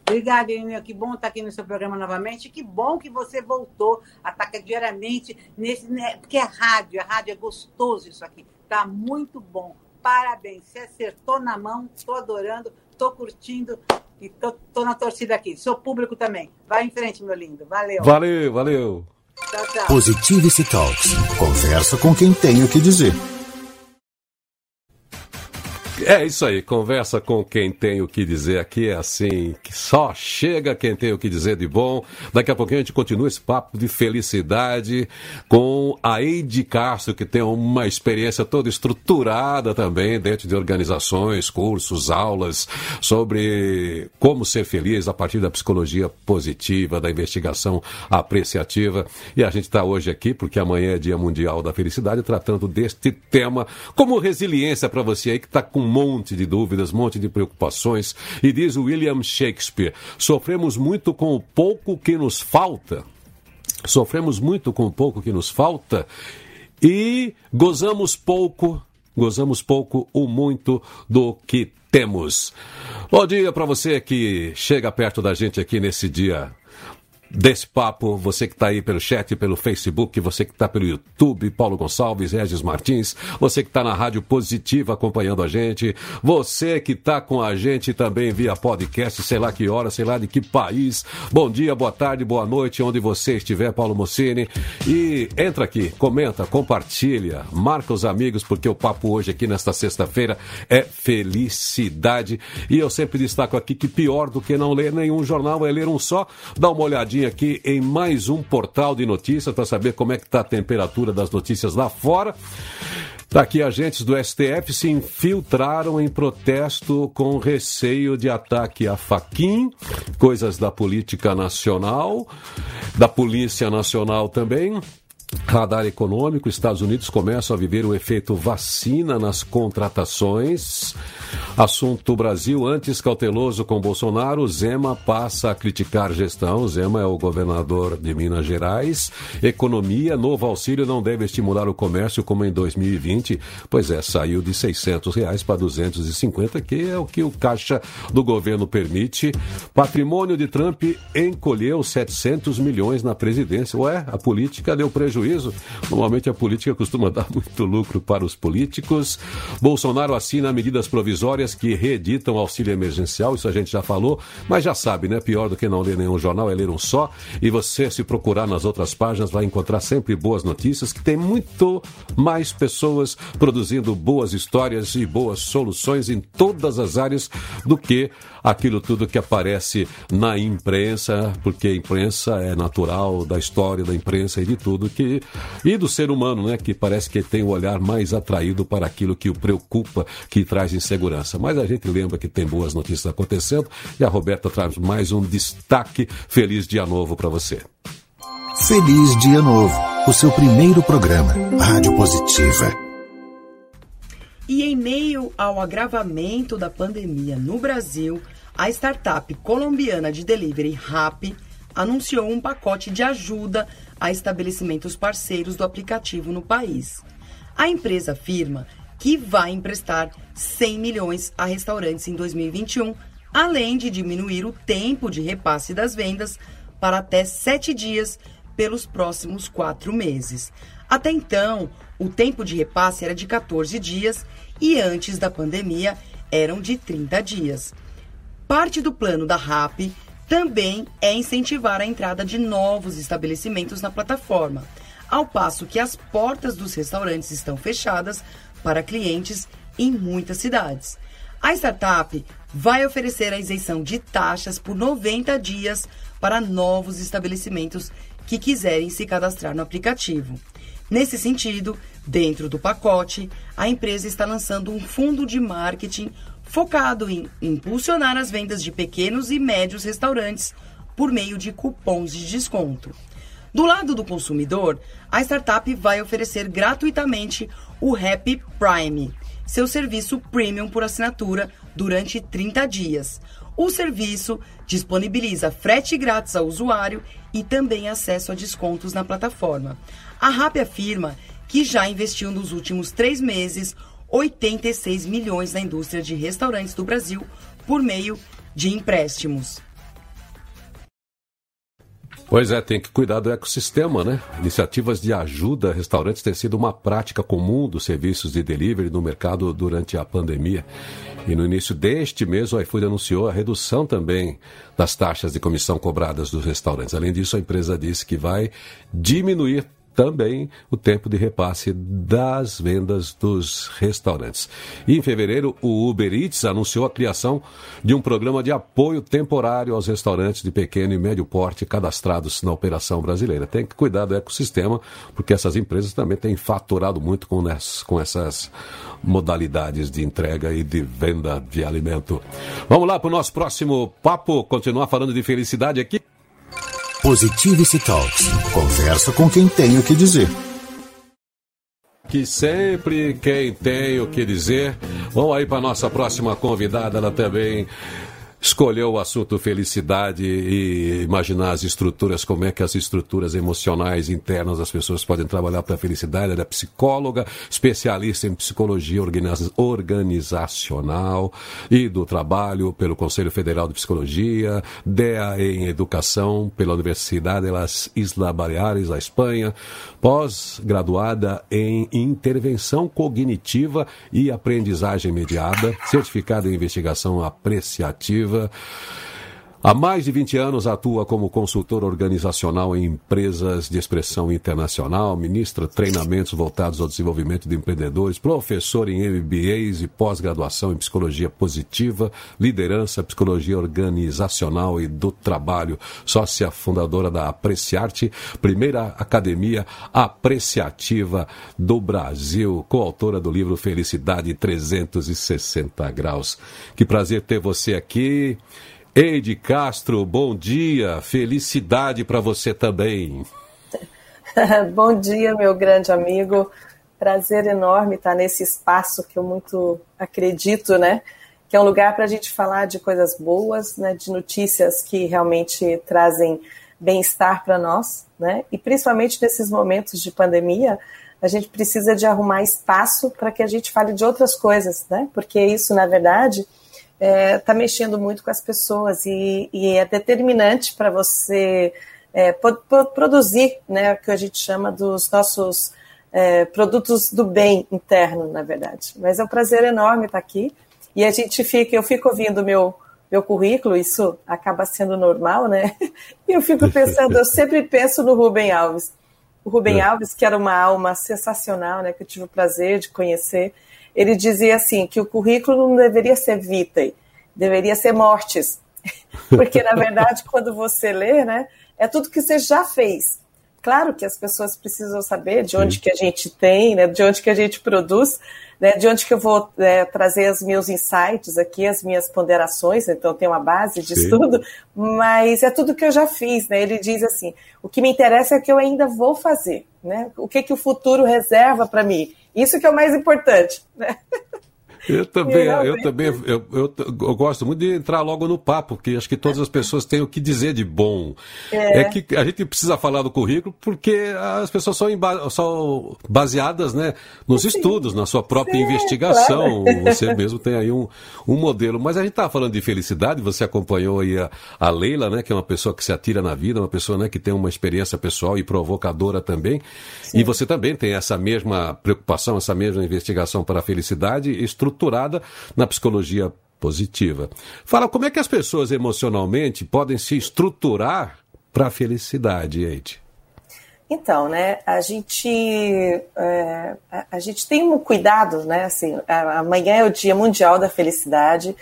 S4: Obrigada, Irineu. Que bom estar aqui no seu programa novamente. Que bom que você voltou a estar diariamente nesse. Né? Porque é rádio, a rádio é gostoso isso aqui. Tá muito bom. Parabéns. Você acertou na mão, estou adorando tô curtindo e tô, tô na torcida aqui. Sou público também. Vai em frente, meu lindo. Valeu.
S2: Valeu, valeu.
S1: Tchau, tchau. Positivity Talks. Conversa com quem tem o que dizer.
S2: É isso aí, conversa com quem tem o que dizer aqui, é assim, que só chega quem tem o que dizer de bom. Daqui a pouquinho a gente continua esse papo de felicidade com a Eide Castro, que tem uma experiência toda estruturada também dentro de organizações, cursos, aulas sobre como ser feliz a partir da psicologia positiva, da investigação apreciativa. E a gente está hoje aqui porque amanhã é Dia Mundial da Felicidade, tratando deste tema como resiliência para você aí que está com monte de dúvidas, monte de preocupações. E diz William Shakespeare: sofremos muito com o pouco que nos falta. Sofremos muito com o pouco que nos falta e gozamos pouco gozamos pouco ou muito do que temos. Bom dia para você que chega perto da gente aqui nesse dia desse papo, você que está aí pelo chat, pelo Facebook, você que está pelo YouTube, Paulo Gonçalves, Regis Martins, você que está na Rádio Positiva acompanhando a gente, você que está com a gente também via podcast, sei lá que hora, sei lá de que país. Bom dia, boa tarde, boa noite, onde você estiver, Paulo Mocini. E entra aqui, comenta, compartilha, marca os amigos, porque o papo hoje aqui nesta sexta-feira é felicidade. E eu sempre destaco aqui que pior do que não ler nenhum jornal é ler um só. Dá uma olhadinha aqui em mais um portal de notícias para saber como é que está a temperatura das notícias lá fora. Daqui, agentes do STF se infiltraram em protesto com receio de ataque a Faquin, coisas da política nacional, da Polícia Nacional também. Radar econômico, Estados Unidos começam a viver o efeito vacina nas contratações. Assunto Brasil, antes cauteloso com Bolsonaro, Zema passa a criticar gestão. Zema é o governador de Minas Gerais. Economia, novo auxílio não deve estimular o comércio como em 2020. Pois é, saiu de 600 reais para 250, que é o que o caixa do governo permite. Patrimônio de Trump encolheu 700 milhões na presidência. Ué, a política deu prejuízo. Normalmente a política costuma dar muito lucro para os políticos. Bolsonaro assina medidas provisórias que reeditam auxílio emergencial, isso a gente já falou, mas já sabe, né? Pior do que não ler nenhum jornal é ler um só. E você, se procurar nas outras páginas, vai encontrar sempre boas notícias, que tem muito mais pessoas produzindo boas histórias e boas soluções em todas as áreas do que aquilo tudo que aparece na imprensa, porque a imprensa é natural da história da imprensa e de tudo que e do ser humano, né, que parece que tem o olhar mais atraído para aquilo que o preocupa, que traz insegurança. Mas a gente lembra que tem boas notícias acontecendo e a Roberta traz mais um destaque. Feliz dia novo para você.
S1: Feliz dia novo, o seu primeiro programa, Rádio Positiva.
S3: E em meio ao agravamento da pandemia no Brasil, a startup colombiana de delivery Rappi anunciou um pacote de ajuda a estabelecimentos parceiros do aplicativo no país. A empresa afirma que vai emprestar 100 milhões a restaurantes em 2021, além de diminuir o tempo de repasse das vendas para até sete dias pelos próximos quatro meses. Até então, o tempo de repasse era de 14 dias e antes da pandemia eram de 30 dias. Parte do plano da RAP também é incentivar a entrada de novos estabelecimentos na plataforma, ao passo que as portas dos restaurantes estão fechadas para clientes em muitas cidades. A startup vai oferecer a isenção de taxas por 90 dias para novos estabelecimentos que quiserem se cadastrar no aplicativo. Nesse sentido, dentro do pacote, a empresa está lançando um fundo de marketing focado em impulsionar as vendas de pequenos e médios restaurantes por meio de cupons de desconto. Do lado do consumidor, a startup vai oferecer gratuitamente o Happy Prime, seu serviço premium por assinatura durante 30 dias. O serviço disponibiliza frete grátis ao usuário e também acesso a descontos na plataforma. A Rappi afirma que já investiu nos últimos três meses 86 milhões na indústria de restaurantes do Brasil por meio de empréstimos.
S2: Pois é, tem que cuidar do ecossistema, né? Iniciativas de ajuda a restaurantes têm sido uma prática comum dos serviços de delivery no mercado durante a pandemia. E no início deste mês, o iFood anunciou a redução também das taxas de comissão cobradas dos restaurantes. Além disso, a empresa disse que vai diminuir também o tempo de repasse das vendas dos restaurantes. E em fevereiro, o Uber Eats anunciou a criação de um programa de apoio temporário aos restaurantes de pequeno e médio porte cadastrados na operação brasileira. Tem que cuidar do ecossistema, porque essas empresas também têm faturado muito com, com essas modalidades de entrega e de venda de alimento. Vamos lá para o nosso próximo papo, continuar falando de felicidade aqui.
S1: Positivity Talks. Conversa com quem tem o que dizer.
S2: Que sempre quem tem o que dizer. Vamos aí para nossa próxima convidada, ela também escolheu o assunto felicidade e imaginar as estruturas, como é que as estruturas emocionais internas das pessoas podem trabalhar para a felicidade. Ela é psicóloga, especialista em psicologia organizacional e do trabalho pelo Conselho Federal de Psicologia, DEA em Educação pela Universidade de las Islas Baleares, da Espanha, pós-graduada em Intervenção Cognitiva e Aprendizagem Mediada, certificada em Investigação Apreciativa Uh. Há mais de 20 anos atua como consultor organizacional em empresas de expressão internacional, ministra treinamentos voltados ao desenvolvimento de empreendedores, professor em MBAs e pós-graduação em psicologia positiva, liderança, psicologia organizacional e do trabalho, sócia fundadora da Apreciarte, primeira academia apreciativa do Brasil, coautora do livro Felicidade 360 Graus. Que prazer ter você aqui. Eide Castro, bom dia, felicidade para você também.
S5: bom dia, meu grande amigo. Prazer enorme estar nesse espaço que eu muito acredito, né? Que é um lugar para a gente falar de coisas boas, né? De notícias que realmente trazem bem-estar para nós, né? E principalmente nesses momentos de pandemia, a gente precisa de arrumar espaço para que a gente fale de outras coisas, né? Porque isso, na verdade, está é, tá mexendo muito com as pessoas e, e é determinante para você é, produzir né, o que a gente chama dos nossos é, produtos do bem interno, na verdade. Mas é um prazer enorme estar aqui e a gente fica, eu fico ouvindo meu meu currículo, isso acaba sendo normal, né? E eu fico pensando, eu sempre penso no Rubem Alves. O Rubem é. Alves, que era uma alma sensacional, né, que eu tive o prazer de conhecer, ele dizia assim que o currículo não deveria ser vitae, deveria ser mortes. Porque, na verdade, quando você lê, né, é tudo que você já fez. Claro que as pessoas precisam saber de onde Sim. que a gente tem, né, de onde que a gente produz, né, de onde que eu vou é, trazer os meus insights aqui, as minhas ponderações, então tem uma base de Sim. estudo, mas é tudo que eu já fiz, né? Ele diz assim, o que me interessa é o que eu ainda vou fazer, né? O que que o futuro reserva para mim? Isso que é o mais importante, né?
S2: Eu também, eu também, eu, eu, eu, gosto muito de entrar logo no papo, porque acho que todas as pessoas têm o que dizer de bom. É, é que a gente precisa falar do currículo porque as pessoas são, são baseadas né, nos Sim. estudos, na sua própria Sim, investigação. Claro. Você mesmo tem aí um, um modelo. Mas a gente estava falando de felicidade, você acompanhou aí a, a Leila, né, que é uma pessoa que se atira na vida, uma pessoa né, que tem uma experiência pessoal e provocadora também. Sim. E você também tem essa mesma preocupação, essa mesma investigação para a felicidade estruturada estruturada na psicologia positiva. Fala como é que as pessoas emocionalmente podem se estruturar para a felicidade, Eide?
S5: Então, né, a gente, é, a, gente tem um cuidado, né, assim, amanhã é o Dia Mundial da Felicidade,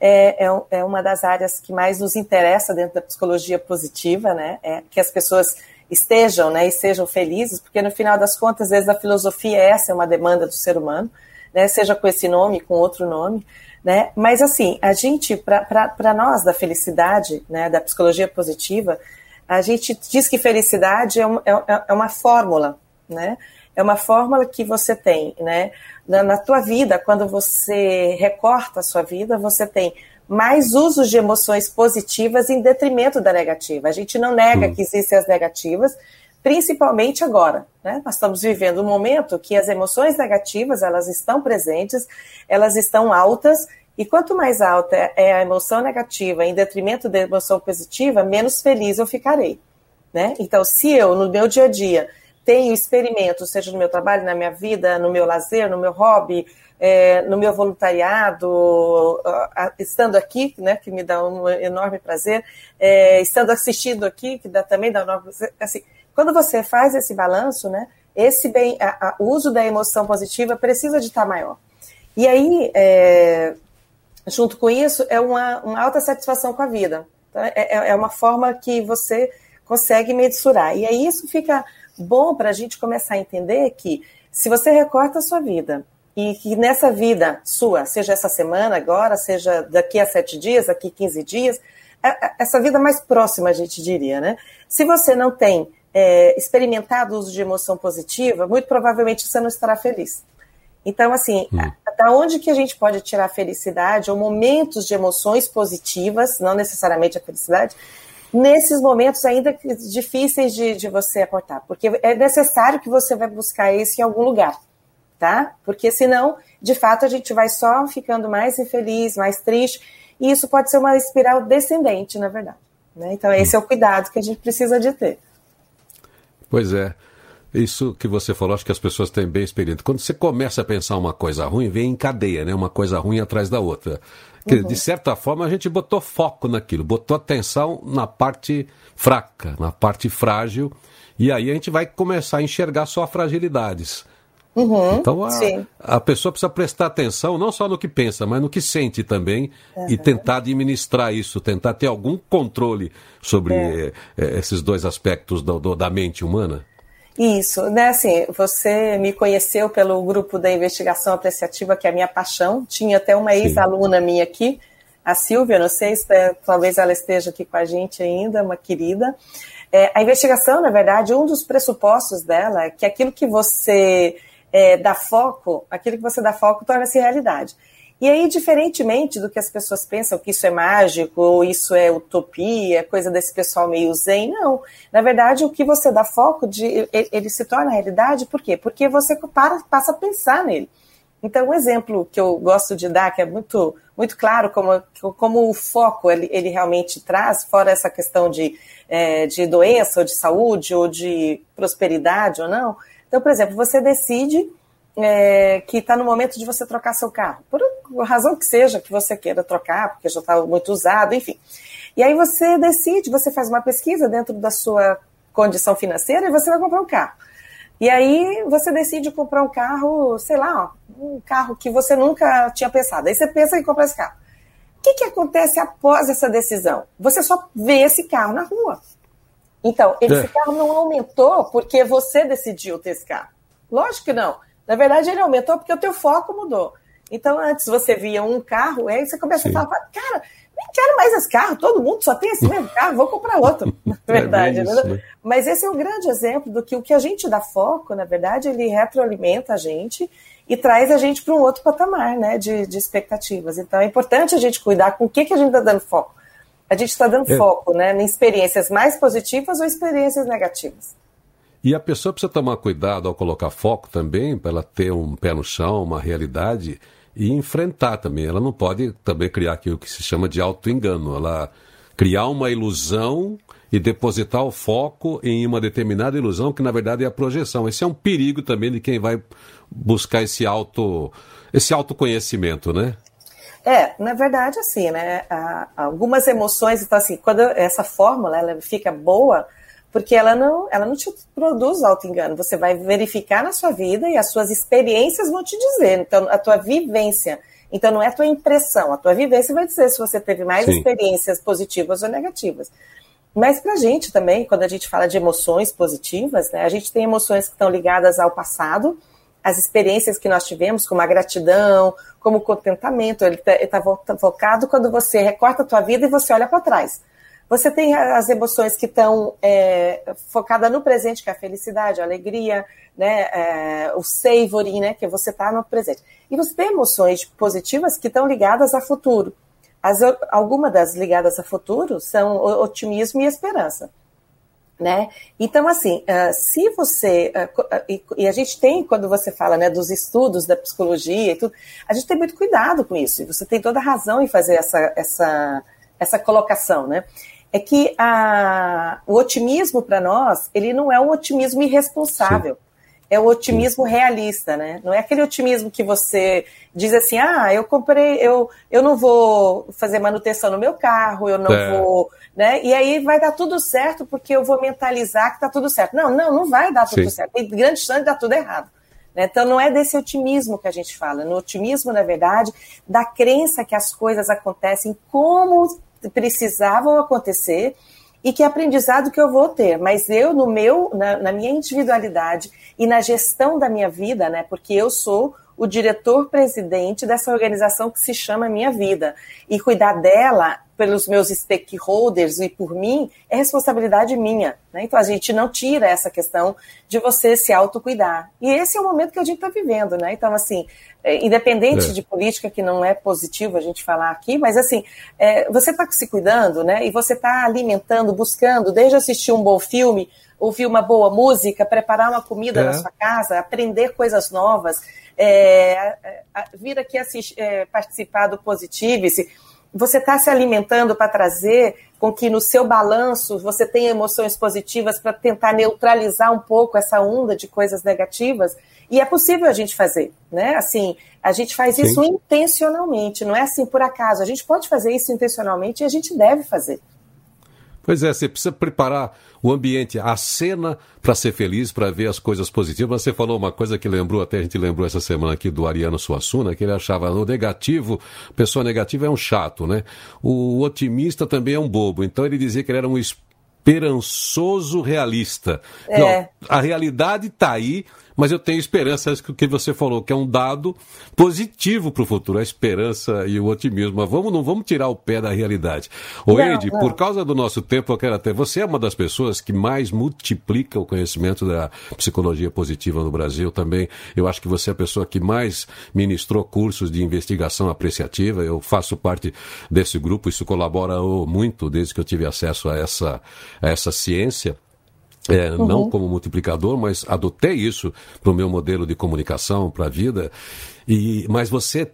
S5: é, é, é, uma das áreas que mais nos interessa dentro da psicologia positiva, né, é que as pessoas estejam, né, e sejam felizes, porque no final das contas, às vezes a filosofia essa é uma demanda do ser humano, né, seja com esse nome, com outro nome, né? Mas assim, a gente, para nós da felicidade, né, da psicologia positiva, a gente diz que felicidade é, um, é, é uma fórmula, né? É uma fórmula que você tem, né? Na, na tua vida, quando você recorta a sua vida, você tem mais usos de emoções positivas em detrimento da negativa. A gente não nega hum. que existem as negativas, principalmente agora. Né? Nós estamos vivendo um momento que as emoções negativas elas estão presentes, elas estão altas, e quanto mais alta é a emoção negativa em detrimento da emoção positiva, menos feliz eu ficarei. Né? Então, se eu, no meu dia a dia, tenho experimentos, seja no meu trabalho, na minha vida, no meu lazer, no meu hobby, é, no meu voluntariado, estando aqui, né, que me dá um enorme prazer, é, estando assistindo aqui, que dá, também dá um enorme prazer, assim, quando você faz esse balanço, né, esse bem, a, a, o uso da emoção positiva precisa de estar maior. E aí, é, junto com isso, é uma, uma alta satisfação com a vida. Tá? É, é, é uma forma que você consegue mensurar. E aí isso fica bom para a gente começar a entender que se você recorta a sua vida e que nessa vida sua, seja essa semana agora, seja daqui a sete dias, daqui a 15 dias, é, é, essa vida mais próxima, a gente diria, né? Se você não tem é, experimentado o uso de emoção positiva, muito provavelmente você não estará feliz. Então, assim, hum. da onde que a gente pode tirar felicidade ou momentos de emoções positivas, não necessariamente a felicidade, nesses momentos ainda difíceis de, de você aportar, porque é necessário que você vai buscar isso em algum lugar, tá? Porque senão, de fato, a gente vai só ficando mais infeliz, mais triste, e isso pode ser uma espiral descendente, na verdade. Né? Então, esse é o cuidado que a gente precisa de ter.
S2: Pois é. Isso que você falou, acho que as pessoas têm bem experiência. Quando você começa a pensar uma coisa ruim, vem em cadeia, né? Uma coisa ruim atrás da outra. Que, uhum. De certa forma, a gente botou foco naquilo, botou atenção na parte fraca, na parte frágil, e aí a gente vai começar a enxergar só fragilidades. Uhum, então a, a, pessoa precisa prestar atenção não só no que pensa, mas no que sente também uhum. e tentar administrar isso, tentar ter algum controle sobre é. Eh, esses dois aspectos do, do, da mente humana.
S5: Isso, né? Assim, você me conheceu pelo grupo da investigação apreciativa, que é a minha paixão. Tinha até uma ex-aluna minha aqui, a Silvia, não sei se é, talvez ela esteja aqui com a gente ainda, uma querida. É, a investigação, na verdade, um dos pressupostos dela é que aquilo que você é, dá foco, aquilo que você dá foco torna-se realidade. E aí, diferentemente do que as pessoas pensam, que isso é mágico, ou isso é utopia, coisa desse pessoal meio zen, não. Na verdade, o que você dá foco, de, ele se torna realidade, por quê? Porque você para, passa a pensar nele. Então, um exemplo que eu gosto de dar, que é muito, muito claro como, como o foco ele, ele realmente traz, fora essa questão de, é, de doença, ou de saúde, ou de prosperidade ou não. Então, por exemplo, você decide é, que está no momento de você trocar seu carro, por razão que seja que você queira trocar, porque já está muito usado, enfim. E aí você decide, você faz uma pesquisa dentro da sua condição financeira e você vai comprar um carro. E aí você decide comprar um carro, sei lá, um carro que você nunca tinha pensado. Aí você pensa em comprar esse carro. O que, que acontece após essa decisão? Você só vê esse carro na rua. Então, esse é. carro não aumentou porque você decidiu ter esse carro. Lógico que não. Na verdade, ele aumentou porque o teu foco mudou. Então, antes você via um carro, aí você começa Sim. a falar, cara, nem quero mais esse carro, todo mundo só tem esse mesmo carro, vou comprar outro, na é verdade. É isso, né? Mas esse é um grande exemplo do que o que a gente dá foco, na verdade, ele retroalimenta a gente e traz a gente para um outro patamar né, de, de, expectativas. Então, é importante a gente cuidar com o que, que a gente está dando foco. A gente está dando é. foco né, em experiências mais positivas ou experiências negativas.
S2: E a pessoa precisa tomar cuidado ao colocar foco também, para ela ter um pé no chão, uma realidade, e enfrentar também. Ela não pode também criar aquilo que se chama de auto-engano. Ela criar uma ilusão e depositar o foco em uma determinada ilusão, que na verdade é a projeção. Esse é um perigo também de quem vai buscar esse auto esse autoconhecimento, né?
S5: É, na verdade, assim, né? Algumas emoções, então assim, quando essa fórmula ela fica boa, porque ela não, ela não te produz auto-engano. Você vai verificar na sua vida e as suas experiências vão te dizer. Então, a tua vivência. Então, não é a tua impressão, a tua vivência vai dizer se você teve mais Sim. experiências positivas ou negativas. Mas para a gente também, quando a gente fala de emoções positivas, né, a gente tem emoções que estão ligadas ao passado, as experiências que nós tivemos, como a gratidão, como o contentamento, ele está tá focado quando você recorta a tua vida e você olha para trás. Você tem as emoções que estão é, focadas no presente, que é a felicidade, a alegria, né, é, o savoring, né, que você está no presente. E você tem emoções positivas que estão ligadas a futuro. As, algumas das ligadas a futuro são otimismo e esperança. Né? Então, assim, uh, se você. Uh, e, e, a gente tem, quando você fala né, dos estudos da psicologia e tudo, a gente tem muito cuidado com isso. E você tem toda a razão em fazer essa, essa, essa colocação, né? é que a, o otimismo para nós, ele não é um otimismo irresponsável. Sim. É o otimismo realista, né? Não é aquele otimismo que você diz assim, ah, eu comprei, eu, eu não vou fazer manutenção no meu carro, eu não é. vou, né? E aí vai dar tudo certo porque eu vou mentalizar que tá tudo certo. Não, não, não vai dar tudo Sim. certo. Tem grande chance de dar tudo errado. Né? Então não é desse otimismo que a gente fala. No otimismo, na verdade, da crença que as coisas acontecem como precisavam acontecer e que aprendizado que eu vou ter. Mas eu, no meu, na, na, minha individualidade e na gestão da minha vida, né? Porque eu sou o diretor-presidente dessa organização que se chama Minha Vida. E cuidar dela pelos meus stakeholders e por mim, é responsabilidade minha. Né? Então a gente não tira essa questão de você se autocuidar. E esse é o momento que a gente está vivendo, né? Então, assim, é, independente é. de política, que não é positivo a gente falar aqui, mas assim, é, você está se cuidando, né? E você está alimentando, buscando, desde assistir um bom filme, ouvir uma boa música, preparar uma comida é. na sua casa, aprender coisas novas, é, vir aqui assistir, é, participar do Positivice, você está se alimentando para trazer com que no seu balanço você tenha emoções positivas para tentar neutralizar um pouco essa onda de coisas negativas. E é possível a gente fazer, né? Assim, a gente faz Sim. isso intencionalmente, não é assim por acaso. A gente pode fazer isso intencionalmente e a gente deve fazer.
S2: Pois é, você precisa preparar o ambiente, a cena para ser feliz, para ver as coisas positivas. Você falou uma coisa que lembrou, até a gente lembrou essa semana aqui do Ariano Suassuna, que ele achava o negativo, pessoa negativa é um chato, né? O otimista também é um bobo. Então ele dizia que ele era um esperançoso realista. É. Não, a realidade está aí, mas eu tenho esperança, é o que você falou, que é um dado positivo para o futuro, a esperança e o otimismo. Mas vamos, não vamos tirar o pé da realidade. O Ed, por causa do nosso tempo, eu quero até. Você é uma das pessoas que mais multiplica o conhecimento da psicologia positiva no Brasil também. Eu acho que você é a pessoa que mais ministrou cursos de investigação apreciativa. Eu faço parte desse grupo, isso colabora muito desde que eu tive acesso a essa, a essa ciência. É, uhum. Não como multiplicador, mas adotei isso para o meu modelo de comunicação, para a vida. E, mas você,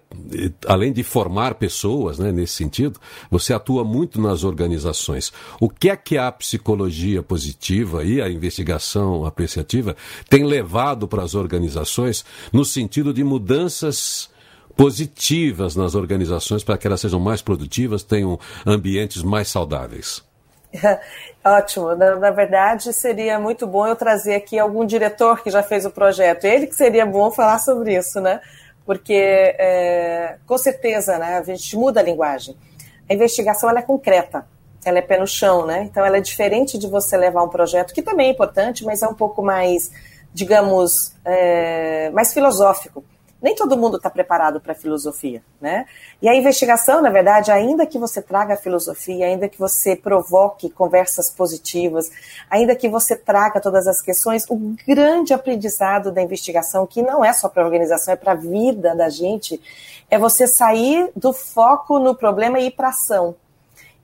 S2: além de formar pessoas né, nesse sentido, você atua muito nas organizações. O que é que a psicologia positiva e a investigação apreciativa tem levado para as organizações no sentido de mudanças positivas nas organizações para que elas sejam mais produtivas, tenham ambientes mais saudáveis?
S5: Ótimo. Na, na, verdade, seria muito bom eu trazer aqui algum diretor que já fez o projeto. Ele que seria bom falar sobre isso, né? Porque, é, com certeza, né, a gente muda a linguagem. A investigação ela é concreta, ela é pé no chão, né? Então, ela é diferente de você levar um projeto, que também é importante, mas é um pouco mais, digamos, é, mais filosófico nem todo mundo está preparado para a filosofia, né? E a investigação, na verdade, ainda que você traga a filosofia, ainda que você provoque conversas positivas, ainda que você traga todas as questões, o grande aprendizado da investigação, que não é só para a organização, é para a vida da gente, é você sair do foco no problema e ir para ação.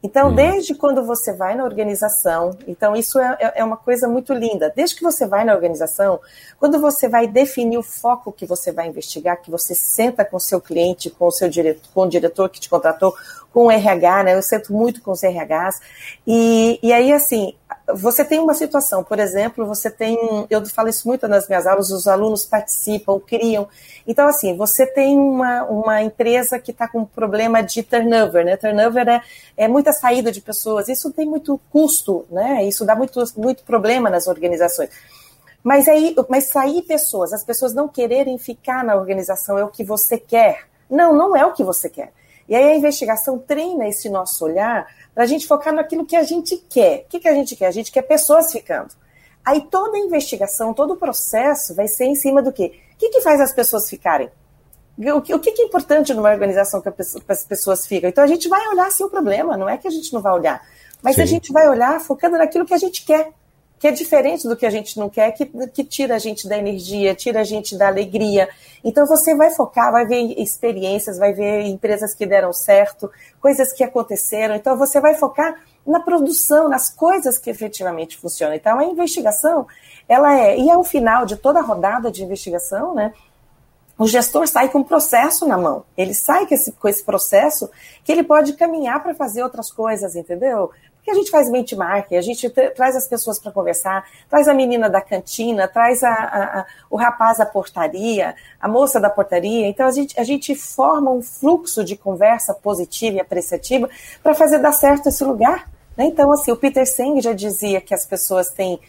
S5: Então, hum. desde quando você vai na organização, então isso é, é, é, uma coisa muito linda. Desde que você vai na organização, quando você vai definir o foco que você vai investigar, que você senta com o seu cliente, com o seu diretor, com o diretor que te contratou, com o RH, né? Eu sento muito com os RHs. E, e aí, assim, você tem uma situação, por exemplo, você tem, eu falo isso muito nas minhas aulas, os alunos participam, criam. Então, assim, você tem uma, uma empresa que está com um problema de turnover, né? Turnover é, é muita saída de pessoas, isso tem muito custo, né? Isso dá muito, muito problema nas organizações. Mas aí, mas sair pessoas, as pessoas não quererem ficar na organização é o que você quer. Não, não é o que você quer. E aí a investigação treina esse nosso olhar para a gente focar naquilo que a gente quer. O que, que a gente quer? A gente quer pessoas ficando. Aí toda a investigação, todo o processo vai ser em cima do quê? O que, que faz as pessoas ficarem? O que, o que é importante numa organização que as pessoas ficam? Então a gente vai olhar sim o problema, não é que a gente não vai olhar, mas sim. a gente vai olhar focando naquilo que a gente quer que é diferente do que a gente não quer, que, que tira a gente da energia, tira a gente da alegria. Então você vai focar, vai ver experiências, vai ver empresas que deram certo, coisas que aconteceram. Então você vai focar na produção, nas coisas que efetivamente funcionam. Então a investigação, ela é, e ao final de toda a rodada de investigação, né? O gestor sai com um processo na mão. Ele sai com esse, com esse processo que ele pode caminhar para fazer outras coisas, entendeu? Que a gente faz benchmarking, a gente traz as pessoas para conversar, traz a menina da cantina, traz a, a, a, o rapaz da portaria, a moça da portaria. Então a gente, a gente forma um fluxo de conversa positiva e apreciativa para fazer dar certo esse lugar. Né? Então, assim, o Peter Seng já dizia que as pessoas têm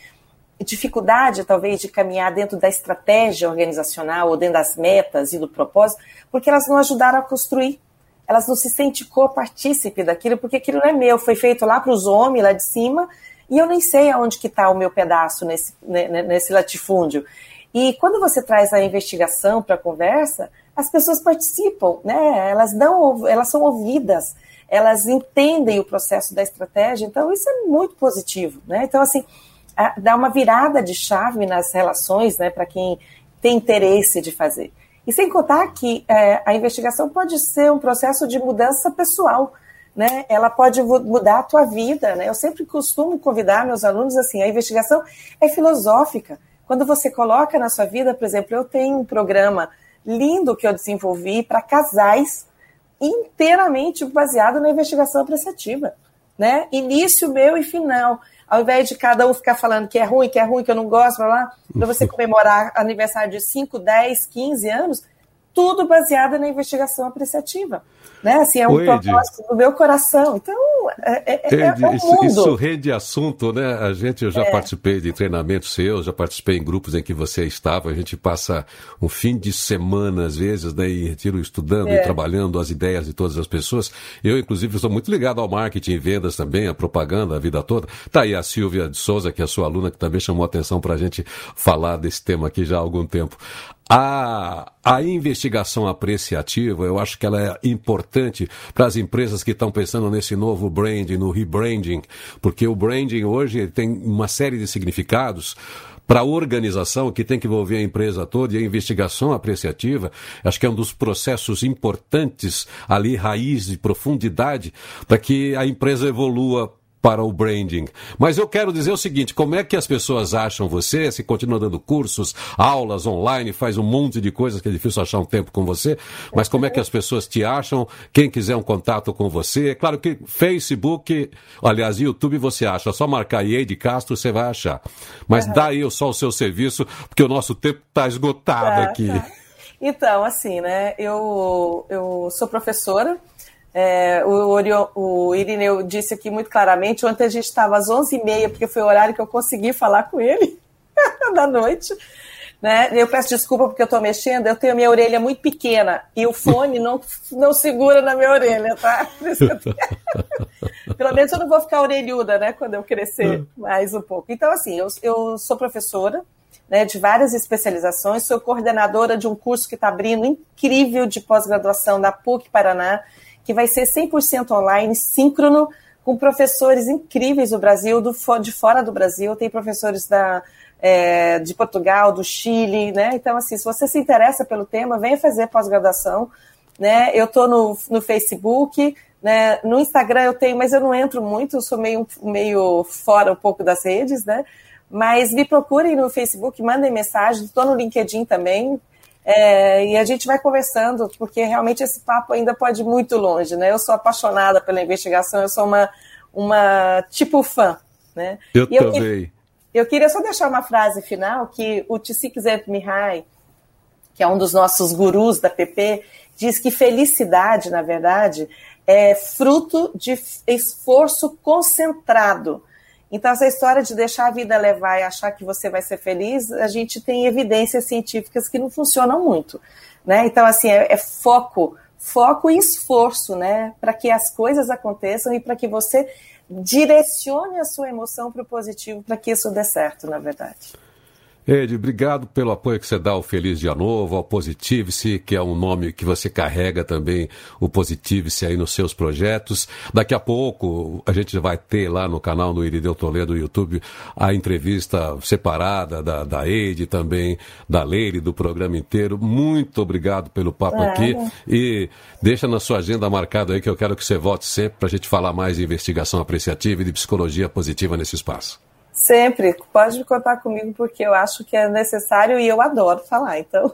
S5: dificuldade, talvez, de caminhar dentro da estratégia organizacional ou dentro das metas e do propósito, porque elas não ajudaram a construir elas não se sentem co-partícipe daquilo, porque aquilo não é meu, foi feito lá para os homens, lá de cima, e eu nem sei aonde que está o meu pedaço nesse, né, né, nesse latifúndio. E quando você traz a investigação para a conversa, as pessoas participam, né? Elas dão, elas são ouvidas, elas entendem o processo da estratégia, então isso é muito positivo, né? Então, assim, dá uma virada de chave nas relações, né, para quem tem interesse de fazer. E sem contar que é, a investigação pode ser um processo de mudança pessoal, né? Ela pode mudar a tua vida, né? Eu sempre costumo convidar meus alunos assim, a investigação é filosófica. Quando você coloca na sua vida, por exemplo, eu tenho um programa lindo que eu desenvolvi para casais inteiramente baseado na investigação apreciativa, né? Início, meio e final. Ao invés de cada um ficar falando que é ruim, que é ruim, que eu não gosto, lá, para você comemorar aniversário de 5, 10, 15 anos, tudo baseado na investigação apreciativa. Né? Assim, é um propósito do meu coração. Então, é, é, é, é
S2: isso, isso, rende assunto, né? A gente, eu já é. participei de treinamentos seus, já participei em grupos em que você estava. A gente passa um fim de semana, às vezes, né, em retiro estudando e é. trabalhando as ideias de todas as pessoas. Eu, inclusive, sou muito ligado ao marketing e vendas também, a propaganda, a vida toda. Tá aí a Silvia de Souza, que é a sua aluna, que também chamou a atenção para a gente falar desse tema aqui já há algum tempo. A, a investigação apreciativa, eu acho que ela é importante para as empresas que estão pensando nesse novo branding, no rebranding, porque o branding hoje tem uma série de significados para a organização que tem que envolver a empresa toda e a investigação apreciativa, acho que é um dos processos importantes ali, raiz e profundidade, para que a empresa evolua para o branding. Mas eu quero dizer o seguinte: como é que as pessoas acham você? Se continua dando cursos, aulas online, faz um monte de coisas que é difícil achar um tempo com você, mas como é que as pessoas te acham? Quem quiser um contato com você, é claro que Facebook, aliás, YouTube você acha, só marcar aí de Castro você vai achar. Mas uhum. dá aí só o seu serviço, porque o nosso tempo está esgotado tá, aqui. Tá.
S5: Então, assim, né? Eu, eu sou professora é, o, Orion, o Irineu disse aqui muito claramente, ontem a gente estava às 11h30, porque foi o horário que eu consegui falar com ele, da noite. Né? Eu peço desculpa porque eu estou mexendo, eu tenho a minha orelha muito pequena e o fone não, não segura na minha orelha, tá? Pelo menos eu não vou ficar orelhuda, né, quando eu crescer mais um pouco. Então, assim, eu, eu sou professora né, de várias especializações, sou coordenadora de um curso que está abrindo incrível de pós-graduação da PUC Paraná, que vai ser 100% online, síncrono, com professores incríveis do Brasil, do, de fora do Brasil, tem professores da, é, de Portugal, do Chile, né? Então, assim, se você se interessa pelo tema, venha fazer pós-graduação, né? Eu estou no, no Facebook, né? No Instagram eu tenho, mas eu não entro muito, sou meio, meio fora um pouco das redes, né? Mas me procurem no Facebook, mandem mensagem, estou no LinkedIn também, é, e a gente vai conversando, porque realmente esse papo ainda pode ir muito longe, né? Eu sou apaixonada pela investigação, eu sou uma, uma tipo fã, né?
S2: Eu
S5: e
S2: também. Eu,
S5: eu queria só deixar uma frase final que o Tshikizev Mihai, que é um dos nossos gurus da PP, diz que felicidade, na verdade, é fruto de esforço concentrado. Então, essa história de deixar a vida levar e achar que você vai ser feliz, a gente tem evidências científicas que não funcionam muito. Né? Então, assim, é, é foco, foco e esforço, né? Para que as coisas aconteçam e para que você direcione a sua emoção para o positivo, para que isso dê certo, na verdade.
S2: Ed, obrigado pelo apoio que você dá ao Feliz Dia Novo, ao Positive-se, que é um nome que você carrega também, o Positive-se aí nos seus projetos. Daqui a pouco a gente vai ter lá no canal no Irideu Toledo do YouTube a entrevista separada da, da Ed também, da Leire, do programa inteiro. Muito obrigado pelo papo é. aqui e deixa na sua agenda marcado aí que eu quero que você volte sempre para a gente falar mais de investigação apreciativa e de psicologia positiva nesse espaço.
S5: Sempre, pode contar comigo porque eu acho que é necessário e eu adoro falar, então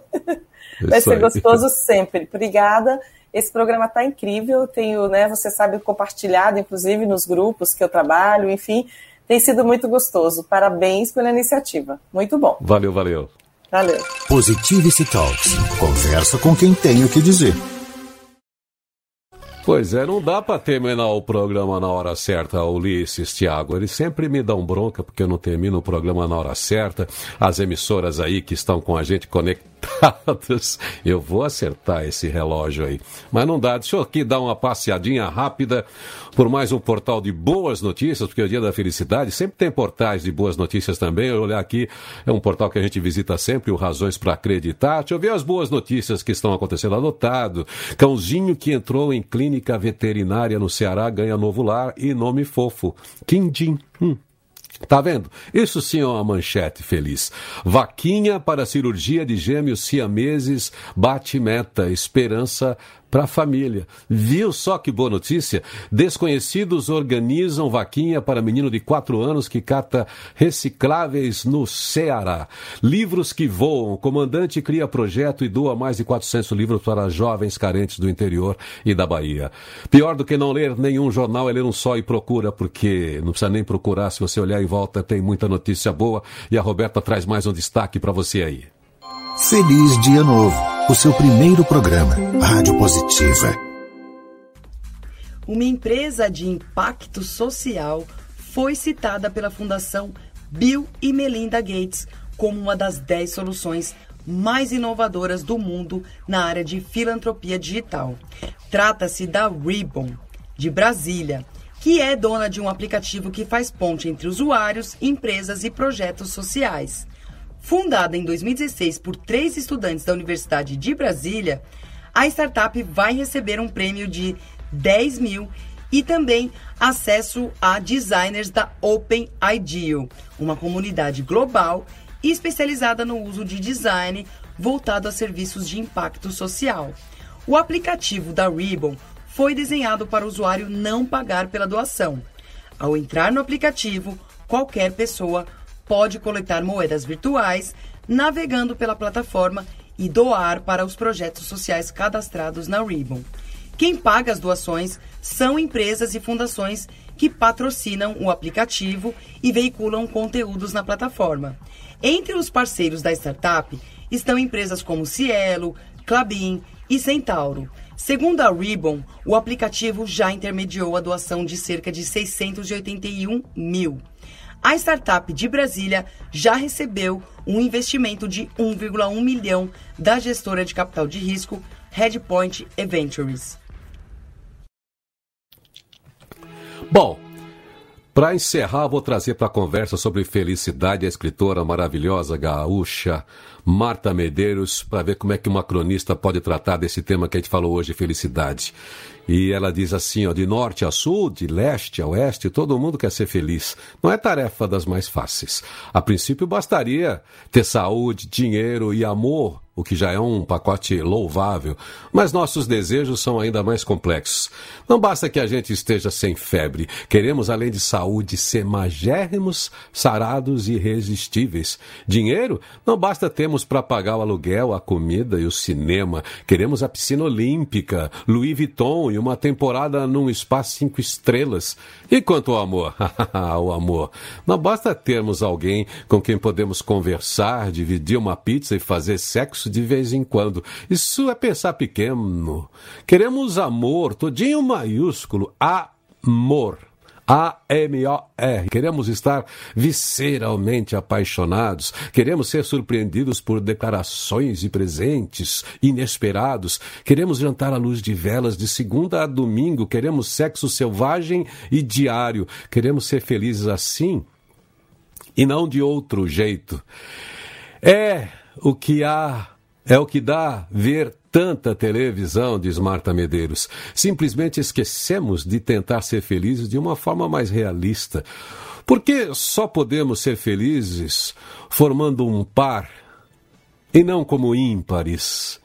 S5: vai ser gostoso sempre. Obrigada. Esse programa está incrível, tenho, né, você sabe, compartilhado, inclusive nos grupos que eu trabalho, enfim, tem sido muito gostoso. Parabéns pela iniciativa. Muito bom.
S2: Valeu, valeu.
S5: Valeu.
S1: Positivity Talks. Conversa com quem tem o que dizer.
S2: Pois é, não dá para terminar o programa na hora certa, Ulisses, Tiago. Eles sempre me dão bronca porque eu não termino o programa na hora certa. As emissoras aí que estão com a gente conectadas, eu vou acertar esse relógio aí. Mas não dá. Deixa eu aqui dar uma passeadinha rápida por mais um portal de boas notícias, porque é o Dia da Felicidade sempre tem portais de boas notícias também. Eu olhar aqui, é um portal que a gente visita sempre, o Razões para Acreditar. Deixa eu ver as boas notícias que estão acontecendo. Anotado, cãozinho que entrou em clínica clínica veterinária no Ceará ganha novo lar e nome fofo. Quindim. Hum. Tá vendo? Isso sim é uma manchete feliz. Vaquinha para cirurgia de gêmeos siameses bate meta. Esperança para a família. Viu só que boa notícia? Desconhecidos organizam vaquinha para menino de 4 anos que cata recicláveis no Ceará. Livros que voam. Comandante cria projeto e doa mais de 400 livros para jovens carentes do interior e da Bahia. Pior do que não ler nenhum jornal é ler um só e procura, porque não precisa nem procurar. Se você olhar em volta, tem muita notícia boa. E a Roberta traz mais um destaque para você aí.
S1: Feliz Dia Novo, o seu primeiro programa, Rádio Positiva.
S3: Uma empresa de impacto social foi citada pela Fundação Bill e Melinda Gates como uma das 10 soluções mais inovadoras do mundo na área de filantropia digital. Trata-se da Ribbon, de Brasília, que é dona de um aplicativo que faz ponte entre usuários, empresas e projetos sociais. Fundada em 2016 por três estudantes da Universidade de Brasília, a startup vai receber um prêmio de 10 mil e também acesso a designers da Open Ideal, uma comunidade global especializada no uso de design voltado a serviços de impacto social. O aplicativo da Ribbon foi desenhado para o usuário não pagar pela doação. Ao entrar no aplicativo, qualquer pessoa pode coletar moedas virtuais navegando pela plataforma e doar para os projetos sociais cadastrados na Ribbon. Quem paga as doações são empresas e fundações que patrocinam o aplicativo e veiculam conteúdos na plataforma. Entre os parceiros da startup estão empresas como Cielo, Clabin e Centauro. Segundo a Ribbon, o aplicativo já intermediou a doação de cerca de 681 mil. A startup de Brasília já recebeu um investimento de 1,1 milhão da gestora de capital de risco Redpoint Ventures.
S2: Bom, para encerrar, vou trazer para a conversa sobre felicidade a escritora maravilhosa gaúcha Marta Medeiros, para ver como é que uma cronista pode tratar desse tema que a gente falou hoje, felicidade. E ela diz assim, ó, de norte a sul, de leste a oeste, todo mundo quer ser feliz. Não é tarefa das mais fáceis. A princípio bastaria ter saúde, dinheiro e amor o que já é um pacote louvável, mas nossos desejos são ainda mais complexos. Não basta que a gente esteja sem febre, queremos, além de saúde, ser magérrimos, sarados e irresistíveis. Dinheiro? Não basta termos para pagar o aluguel, a comida e o cinema. Queremos a piscina olímpica, Louis Vuitton e uma temporada num espaço cinco estrelas. E quanto ao amor? o amor. Não basta termos alguém com quem podemos conversar, dividir uma pizza e fazer sexo de vez em quando. Isso é pensar pequeno. Queremos amor, todinho maiúsculo, amor. A-M-O-R. Queremos estar visceralmente apaixonados, queremos ser surpreendidos por declarações e presentes inesperados, queremos jantar à luz de velas de segunda a domingo, queremos sexo selvagem e diário, queremos ser felizes assim e não de outro jeito. É o que há é o que dá ver tanta televisão, diz Marta Medeiros. Simplesmente esquecemos de tentar ser felizes de uma forma mais realista. Porque só podemos ser felizes formando um par e não como ímpares.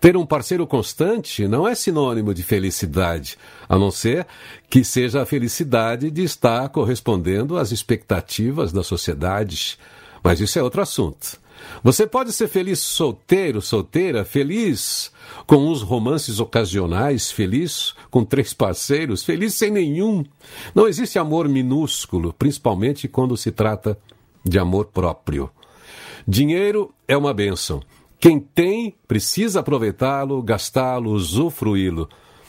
S2: Ter um parceiro constante não é sinônimo de felicidade, a não ser que seja a felicidade de estar correspondendo às expectativas da sociedade. Mas isso é outro assunto. Você pode ser feliz solteiro, solteira, feliz com uns romances ocasionais, feliz com três parceiros, feliz sem nenhum. Não existe amor minúsculo, principalmente quando se trata de amor próprio. Dinheiro é uma bênção. Quem tem precisa aproveitá-lo, gastá-lo, usufruí-lo.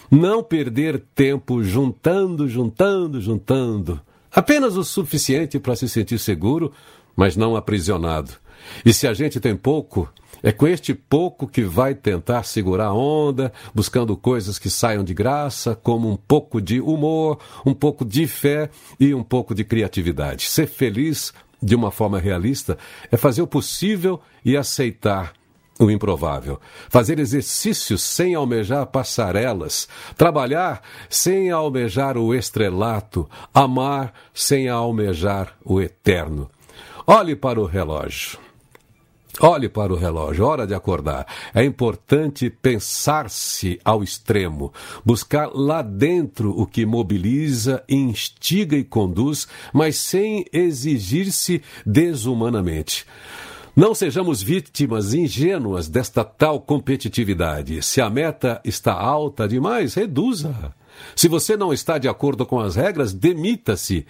S2: Não perder tempo juntando, juntando, juntando. Apenas o suficiente para se sentir seguro, mas não aprisionado. E se a gente tem pouco, é com este pouco que vai tentar segurar a onda, buscando coisas que saiam de graça, como um pouco de humor, um pouco de fé e um pouco de criatividade. Ser feliz de uma forma realista é fazer o possível e aceitar o improvável, fazer exercícios sem almejar passarelas, trabalhar sem almejar o estrelato, amar sem almejar o eterno. Olhe para o relógio. Olhe para o relógio, hora de acordar. É importante pensar-se ao extremo, buscar lá dentro o que mobiliza, instiga e conduz, mas sem exigir-se desumanamente. Não sejamos vítimas ingênuas desta tal competitividade. Se a meta está alta demais, reduza. Se você não está de acordo com as regras, demita-se.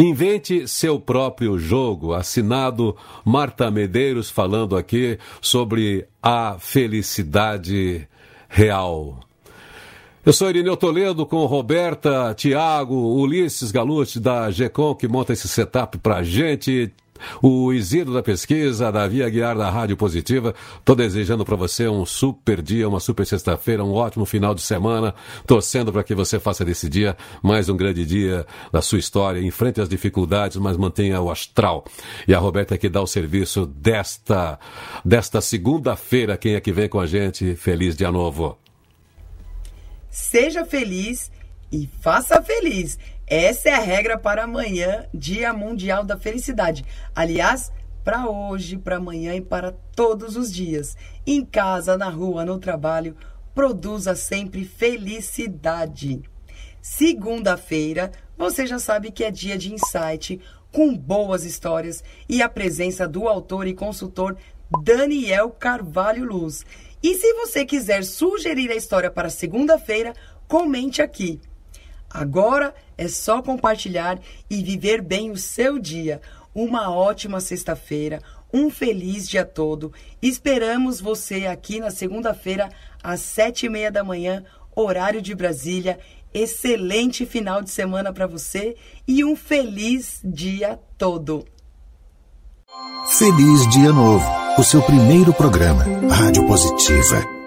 S2: Invente seu próprio jogo. Assinado Marta Medeiros falando aqui sobre a felicidade real. Eu sou Irineu Toledo com Roberta, Tiago, Ulisses Galute da GECOM que monta esse setup pra gente o Isidro da Pesquisa, Davi Aguiar da Rádio Positiva. Estou desejando para você um super dia, uma super sexta-feira, um ótimo final de semana, torcendo para que você faça desse dia mais um grande dia da sua história, enfrente as dificuldades, mas mantenha o astral. E a Roberta que dá o serviço desta, desta segunda-feira, quem é que vem com a gente? Feliz dia novo.
S3: Seja feliz e faça feliz. Essa é a regra para amanhã, Dia Mundial da Felicidade. Aliás, para hoje, para amanhã e para todos os dias. Em casa, na rua, no trabalho, produza sempre felicidade. Segunda-feira, você já sabe que é dia de insight, com boas histórias e a presença do autor e consultor Daniel Carvalho Luz. E se você quiser sugerir a história para segunda-feira, comente aqui. Agora é só compartilhar e viver bem o seu dia. Uma ótima sexta-feira, um feliz dia todo. Esperamos você aqui na segunda-feira, às sete e meia da manhã, horário de Brasília. Excelente final de semana para você e um feliz dia todo.
S1: Feliz Dia Novo, o seu primeiro programa, Rádio Positiva.